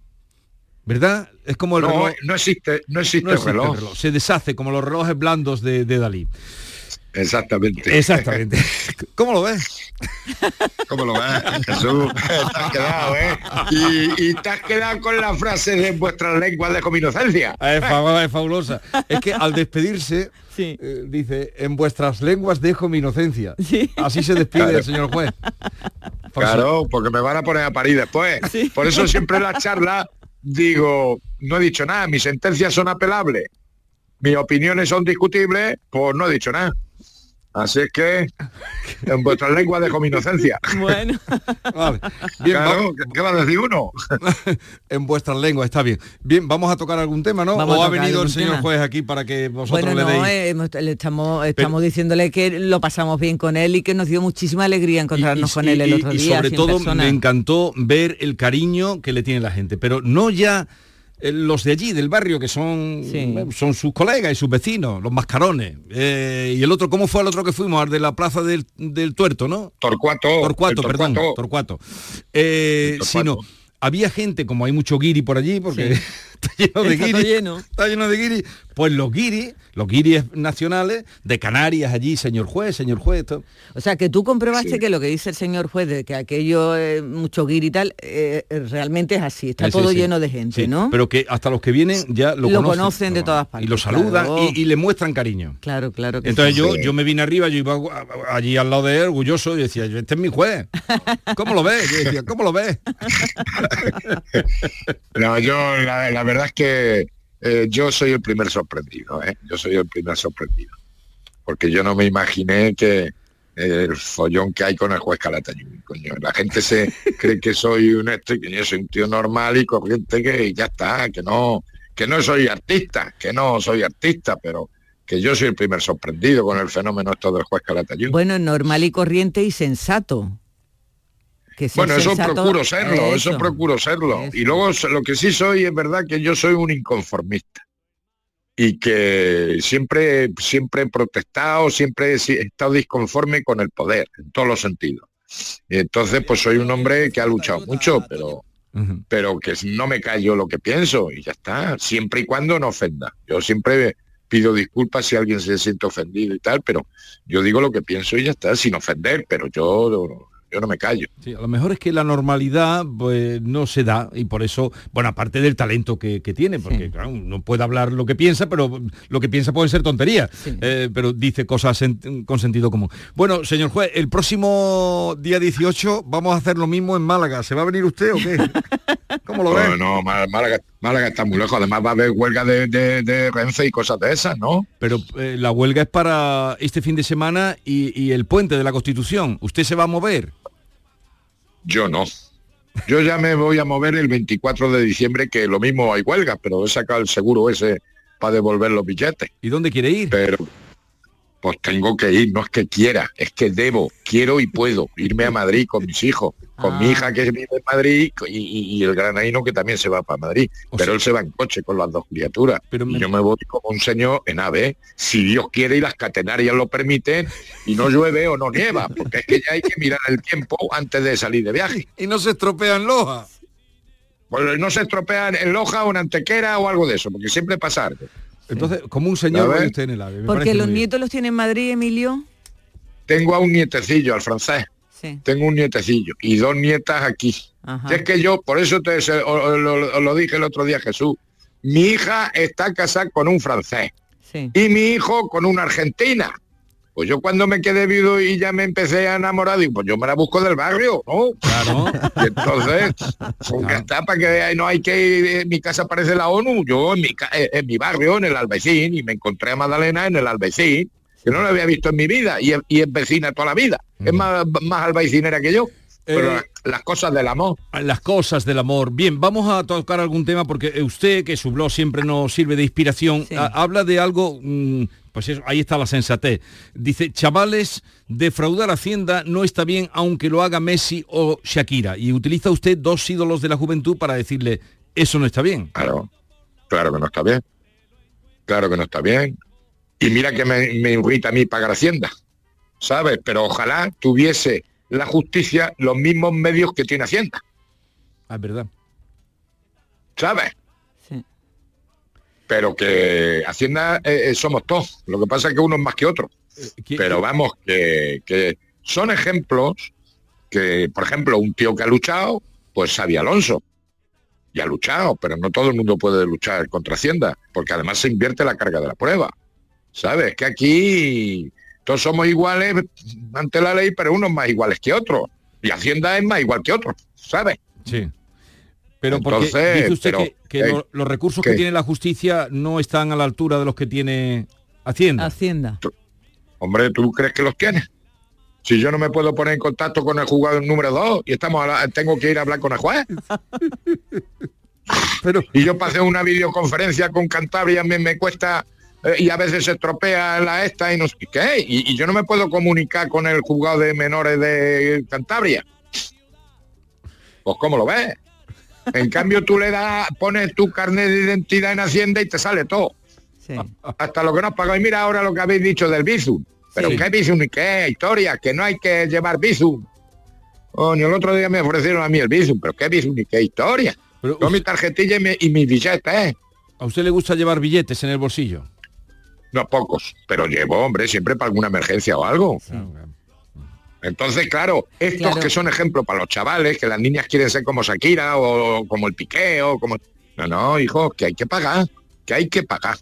¿Verdad? Es como el No, reloj. no existe, no existe, no existe reloj. el reloj. Se deshace como los relojes blandos de, de Dalí. Exactamente. Exactamente. [laughs] ¿Cómo lo ves? ¿Cómo lo ves, Jesús? Te has [laughs] quedado, ¿eh? Y, y te has quedado con la frase de vuestras lenguas de inocencia. Es, fa- es fabulosa. Es que al despedirse [laughs] eh, dice, en vuestras lenguas dejo mi inocencia. Así se despide Claro. el señor juez. Por Claro, porque me van a poner a parir después. Por eso siempre en las charlas digo, no he dicho nada, mis sentencias son apelables, mis opiniones son discutibles, pues no he dicho nada. Así es que en vuestras lenguas dejo mi inocencia. Bueno. [laughs] Vale. Bien, Claro, ¿qué- ¿qué va a decir uno? [laughs] en vuestras lenguas, está bien. Bien, vamos a tocar algún tema, ¿no? Vamos ¿O ha venido el señor tema. juez aquí para que vosotros Bueno, le no, deis? eh, hemos- le estamos, estamos diciéndole que lo pasamos bien con él y que nos dio muchísima alegría encontrarnos con él el y- otro y día. sobre así en todo persona. me encantó ver el cariño que le tiene la gente, pero no ya eh, los de allí, del barrio, que son, eh, son sus colegas y sus vecinos, los mascarones. Eh, y el otro, ¿cómo fue el otro que fuimos? Al de la plaza del, del Tuerto, ¿no? Torcuato. Torcuato, el perdón, Torcuato. Torcuato. Eh, El Torcuato. sino, había gente, como hay mucho guiri por allí, porque Sí. [laughs] está lleno de Está guiri. todo lleno. Está lleno de guiri. Pues los guiri, los guiris nacionales de Canarias allí, señor juez, señor juez. esto. O sea, que tú comprobaste Sí. que lo que dice el señor juez de que aquello es mucho guiri y tal, eh, eh, realmente es así, está Sí, todo lleno de gente, ¿no? Pero que hasta los que vienen ya lo, Lo conocen de todas Y partes, lo saludan claro. y, y le muestran cariño. Claro, claro que Entonces yo, yo me vine arriba, yo iba allí al lado de él, orgulloso, y decía, este es mi juez. ¿Cómo lo ves? Yo decía, ¿cómo lo ves? [laughs] No, yo la, verdad es que eh, yo soy el primer sorprendido, ¿eh? Yo soy el primer sorprendido. Porque yo no me imaginé que eh, el follón que hay con el juez Calatayud. La gente se cree que soy un este, que yo soy un tío normal y corriente que ya está, que no, que no soy artista, que no soy artista, pero que yo soy el primer sorprendido con el fenómeno esto del juez Calatayud. Bueno, normal y corriente y sensato. Que Bueno, eso procuro serlo, eso, eso. procuro serlo. Y luego lo que sí soy es verdad que yo soy un inconformista. Y que siempre, siempre he protestado, siempre he si- he estado disconforme con el poder, en todos los sentidos. Y entonces, pues soy un hombre que ha luchado mucho, pero, pero que no me callo lo que pienso y ya está, siempre y cuando no ofenda. Yo siempre pido disculpas si alguien se siente ofendido y tal, pero yo digo lo que pienso y ya está, sin ofender, pero yo, yo no me callo. Sí, a lo mejor es que la normalidad pues, no se da y por eso, bueno, aparte del talento que, que tiene, porque claro, no puede hablar lo que piensa, pero lo que piensa puede ser tontería, eh, pero dice cosas en- con sentido común. Bueno, señor juez, el próximo día 18 vamos a hacer lo mismo en Málaga. ¿Se va a venir usted o qué? [laughs] ¿Cómo lo ves? no, Má- Málaga, Málaga está muy lejos. Además va a haber huelga de, de, de Renfe y cosas de esas, ¿no? Pero eh, la huelga es para este fin de semana y, y el puente de la Constitución. ¿Usted se va a mover? Yo no. Yo ya me voy a mover el 24 de diciembre, que lo mismo hay huelga, pero he sacado el seguro ese para devolver los billetes. ¿Y dónde quiere ir? Pero pues tengo que ir, no es que quiera, es que debo, quiero y puedo irme a Madrid con mis hijos, con mi hija que vive en Madrid y, y- y el granaíno que también se va para Madrid. pero él se va en coche con las dos criaturas. y yo me voy como un señor en ave, si Dios quiere y las catenarias lo permiten, y no llueve o no nieva, porque es que ya hay que mirar el tiempo antes de salir de viaje. Y no se estropea en Loja. Pues no se estropea en Loja o en Antequera o algo de eso, porque siempre pasa algo. Entonces, como un señor usted en el ave. Porque los nietos los tiene en Madrid, Emilio. Tengo a un nietecillo, al francés. Sí. Tengo un nietecillo y dos nietas aquí. Ajá. Es que yo, por eso te se- o- o- lo, o lo dije el otro día, Jesús. Mi hija está casada con un francés Sí. y mi hijo con una argentina. Pues yo cuando me quedé viudo y ya me empecé a enamorar, digo, pues yo me la busco del barrio, ¿no? Claro. Y entonces, pues ya está, para que no hay que ir, en mi casa parece la ONU, yo en mi, ca- eh, en mi barrio, en el Albaicín, y me encontré a Magdalena en el Albaicín, que no la había visto en mi vida, y es, y es vecina toda la vida. Es más, más albaicinera que yo. Eh, las cosas del amor. Las cosas del amor. Bien, vamos a tocar algún tema porque eh, usted, que su blog siempre nos sirve de inspiración, ha- habla de algo, mm, pues eso, ahí está la sensatez. Dice, chavales, defraudar Hacienda no está bien aunque lo haga Messi o Shakira. Y utiliza usted dos ídolos de la juventud para decirle, eso no está bien. Claro, claro que no está bien. Claro que no está bien. Y mira que me, me irrita a mí pagar Hacienda, ¿sabes? Pero ojalá tuviese la justicia los mismos medios que tiene Hacienda, Ah, es verdad. ¿sabes? Sí. Pero que Hacienda eh, eh, somos todos. Lo que pasa es que uno es más que otro. Pero vamos, que, que son ejemplos que, por ejemplo, un tío que ha luchado, pues Xavi Alonso. Y ha luchado, pero no todo el mundo puede luchar contra Hacienda, porque además se invierte la carga de la prueba. ¿Sabes? Que aquí todos somos iguales ante la ley, pero unos más iguales que otros. Y Hacienda es más igual que otros, ¿sabes? Sí. Pero porque Entonces, dice usted pero, que, que eh, lo- los recursos ¿qué? que tiene la justicia no están a la altura de los que tiene Hacienda. Hacienda. Hombre, ¿tú crees que los tienes? Si yo no me puedo poner en contacto con el jugador número dos y estamos a la- tengo que ir a hablar con el juez. [laughs] Pero... Y yo pasé una videoconferencia con Cantabria, me, me cuesta eh, y a veces se estropea la esta y no sé qué. Y, y yo no me puedo comunicar con el juzgado de menores de Cantabria. Pues ¿cómo lo ves? En [laughs] cambio tú le das, pones tu carnet de identidad en Hacienda y te sale todo. Hasta lo que no has pagado. Y mira ahora lo que habéis dicho del Bizum. Pero Sí. ¿qué Bizum y qué? Historia, que no hay que llevar Bizum. Coño, el otro día me ofrecieron a mí el Bizum, pero ¿qué Bizum y qué historia? Con mi tarjetilla y mi, y mi billete, ¿eh? ¿A usted le gusta llevar billetes en el bolsillo? No pocos, pero llevo, hombre, siempre para alguna emergencia o algo. Entonces, claro, estos Claro. que son ejemplos para los chavales, que las niñas quieren ser como Shakira o como el Piqué o como... No, no, hijo, que hay que pagar, que hay que pagar.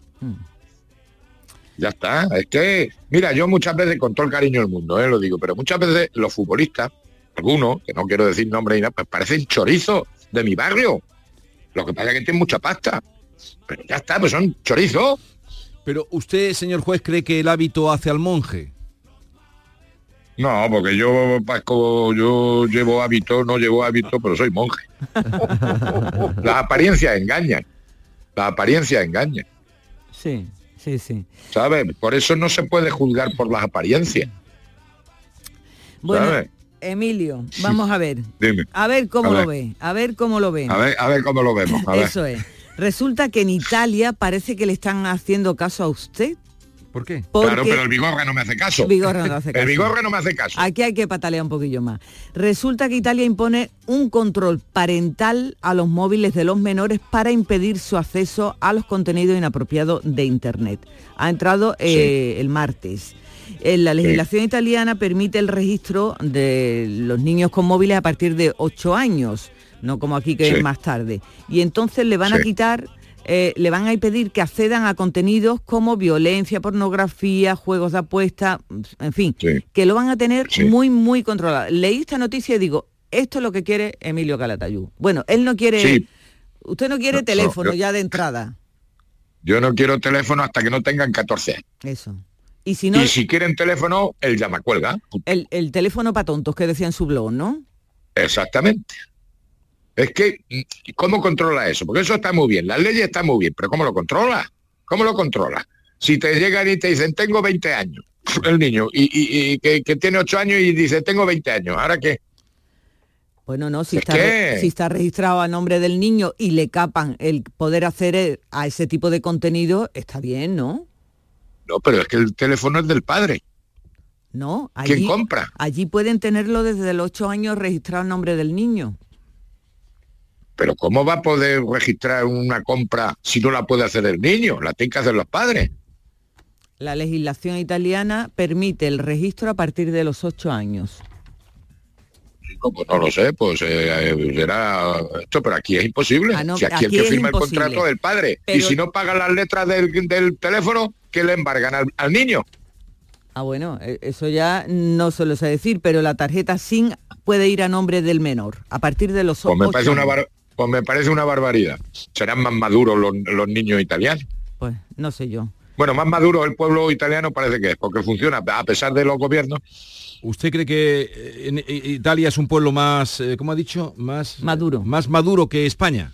Ya está, es que, mira, yo muchas veces, con todo el cariño del mundo, ¿eh? lo digo, pero muchas veces los futbolistas, algunos, que no quiero decir nombre ni nada, pues parecen chorizos de mi barrio. Lo que pasa es que tienen mucha pasta. Pero ya está, pues son chorizos. Pero usted, señor juez, cree que el hábito hace al monje. No, porque yo, Paco, yo llevo hábito, no llevo hábito, pero soy monje. [laughs] Las apariencias engañan. Las apariencias engañan. Sí, sí, sí. ¿Sabes? Por eso no se puede juzgar por las apariencias. Bueno, ¿Sabes? Emilio, vamos a ver. Dime. A ver cómo A lo ve. A ver cómo lo ve. A ver, a ver cómo lo vemos. A ver. Eso es. Resulta que en Italia parece que le están haciendo caso a usted. ¿Por qué? Porque- Claro, pero el bigorra no me hace caso. Vigorra no hace [laughs] caso. El bigorra no me hace caso. Aquí hay que patalear un poquillo más. Resulta que Italia impone un control parental a los móviles de los menores para impedir su acceso a los contenidos inapropiados de Internet. Ha entrado eh, el martes. Eh, La legislación italiana permite el registro de los niños con móviles a partir de 8 años, no como aquí que Sí. es más tarde. Y entonces le van a quitar eh, le van a impedir que accedan a contenidos como violencia, pornografía, juegos de apuesta, en fin, que lo van a tener muy, muy controlado. Leí esta noticia y digo, esto es lo que quiere Emilio Calatayud. Bueno, él no quiere, Sí. usted no quiere No, teléfono no, yo- ya de entrada. Yo no quiero teléfono hasta que no tengan 14 años. Eso. Y si no, Y si quieren teléfono, el llama cuelga. el, el teléfono para tontos que decía en su blog, ¿no? Exactamente. Es que, ¿cómo controla eso? Porque eso está muy bien, las leyes están muy bien, pero ¿cómo lo controla? ¿Cómo lo controla? Si te llegan y te dicen, tengo 20 años, [laughs] el niño, y, y- y que, que tiene 8 años y dice, tengo 20 años, ¿ahora qué? Bueno, no, si Es está, re- si está registrado a nombre del niño y le capan el poder acceder a ese tipo de contenido, está bien, ¿no? No, pero es que el teléfono es del padre. No, ¿Quién allí, compra? allí pueden tenerlo desde los 8 años registrado a nombre del niño. Pero ¿cómo va a poder registrar una compra si no la puede hacer el niño? La tienen que hacer los padres. La legislación italiana permite el registro a partir de los 8 años. No, pues no lo sé, pues eh, eh, será esto, pero aquí es imposible. Ah, no, si aquí, aquí el que firma el contrato es el padre. Y si no pagan las letras del, del teléfono, ¿qué le embargan al, al niño? Ah, bueno, eh, eso ya no se lo sé decir, pero la tarjeta SIN puede ir a nombre del menor a partir de los Pues me 8 parece una años. bar- pues me parece una barbaridad. Serán más maduros los, los niños italianos. Pues no sé yo. Bueno, más maduro el pueblo italiano parece que es, porque funciona a pesar de los gobiernos. ¿Usted cree que eh, en eh, Italia es un pueblo más, eh, ¿cómo ha dicho? Más maduro. Más maduro que España.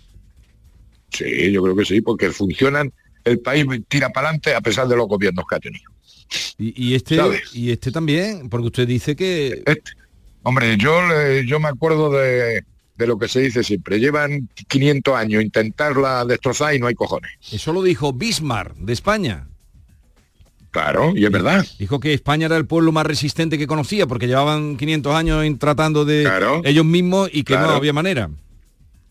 Sí, yo creo que sí, porque funcionan, el país tira para adelante a pesar de los gobiernos que ha tenido. Y, y este ¿Sabes? y este también, porque usted dice que Hombre, yo, yo me acuerdo de, de lo que se dice siempre. Llevan 500 años intentarla destrozar y no hay cojones. eso lo dijo Bismarck de España. Claro, y es verdad. Dijo que España era el pueblo más resistente que conocía porque llevaban 500 años en- tratando de Claro. ellos mismos y que no había manera.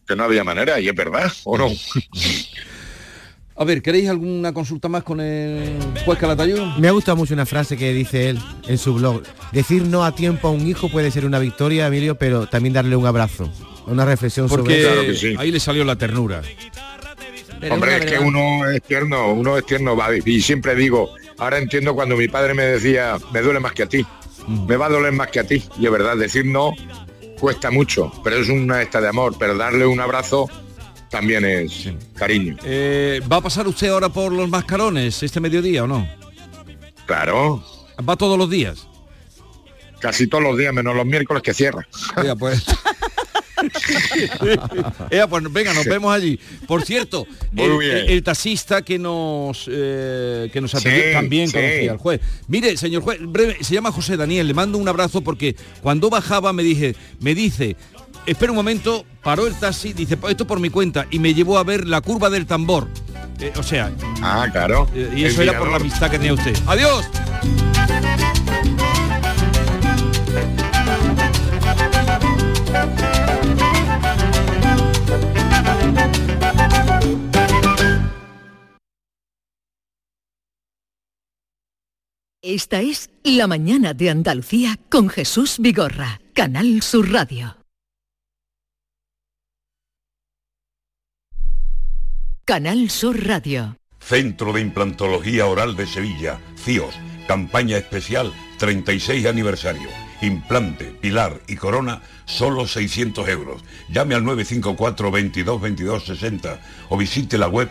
Que no había manera, y es verdad, ¿o no? [laughs] A ver, ¿queréis alguna consulta más con el juez Calatayud? Me ha gustado mucho una frase que dice él en su blog. Decir no a tiempo a un hijo puede ser una victoria, Emilio, pero también darle un abrazo. Una reflexión Porque sobre ahí le salió la ternura. Hombre, es que uno es tierno, uno es tierno, va, y siempre digo, ahora entiendo cuando mi padre me decía, me duele más que a ti, me va a doler más que a ti. Y es verdad, decir no cuesta mucho, pero es una esta de amor, pero darle un abrazo también es cariño. Eh, ¿Va a pasar usted ahora por los mascarones este mediodía o no? Claro. ¿Va todos los días? Casi todos los días, menos los miércoles que cierra. Oiga, pues. [laughs] [laughs] Ea, pues venga, nos vemos allí. Por cierto, el, bien. el- el taxista que nos eh, que nos atendió Sí, también sí. conocía al juez. Mire, señor juez, breve, se llama José Daniel, le mando un abrazo porque cuando bajaba me dije, me dice, espera un momento, paró el taxi, dice, esto por mi cuenta, y me llevó a ver la curva del tambor. Eh, o sea, Ah, claro. eh, y eso era por la amistad que tenía usted. ¡Adiós! Esta es La mañana de Andalucía con Jesús Vigorra, Canal Sur Radio. Canal Sur Radio. Centro de Implantología Oral de Sevilla, CIOS, campaña especial 36 aniversario. Implante, pilar y corona, solo 600 euros. Llame al 954 22 22 60 o visite la web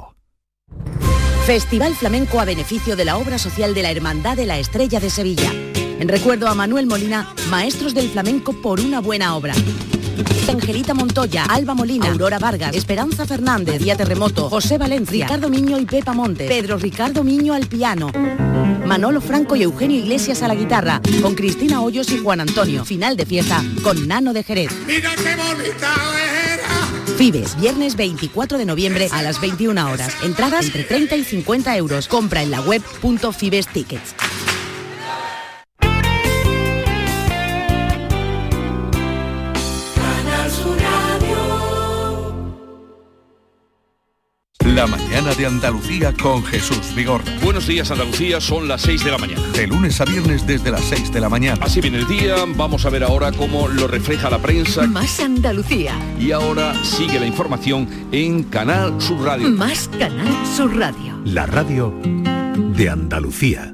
Festival Flamenco a beneficio de la obra social de la Hermandad de la Estrella de Sevilla. En recuerdo a Manuel Molina, maestros del flamenco por una buena obra. Angelita Montoya, Alba Molina, Aurora Vargas, Esperanza Fernández, Día Terremoto, José Valencia, Ricardo Miño y Pepa Montes, Pedro Ricardo Miño al piano, Manolo Franco y Eugenio Iglesias a la guitarra, con Cristina Hoyos y Juan Antonio. Final de fiesta con Nano de Jerez. Mira qué bonita era. Fibes, viernes 24 de noviembre a las 21 horas. Entradas entre 30 y 50 euros. Compra en la web La mañana de Andalucía con Jesús Vigorra. Buenos días Andalucía, son las 6 de la mañana. De lunes a viernes desde las 6 de la mañana. Así viene el día, vamos a ver ahora cómo lo refleja la prensa. Más Andalucía. Y ahora sigue la información en Canal Sur Radio. Más Canal Sur Radio. La radio de Andalucía.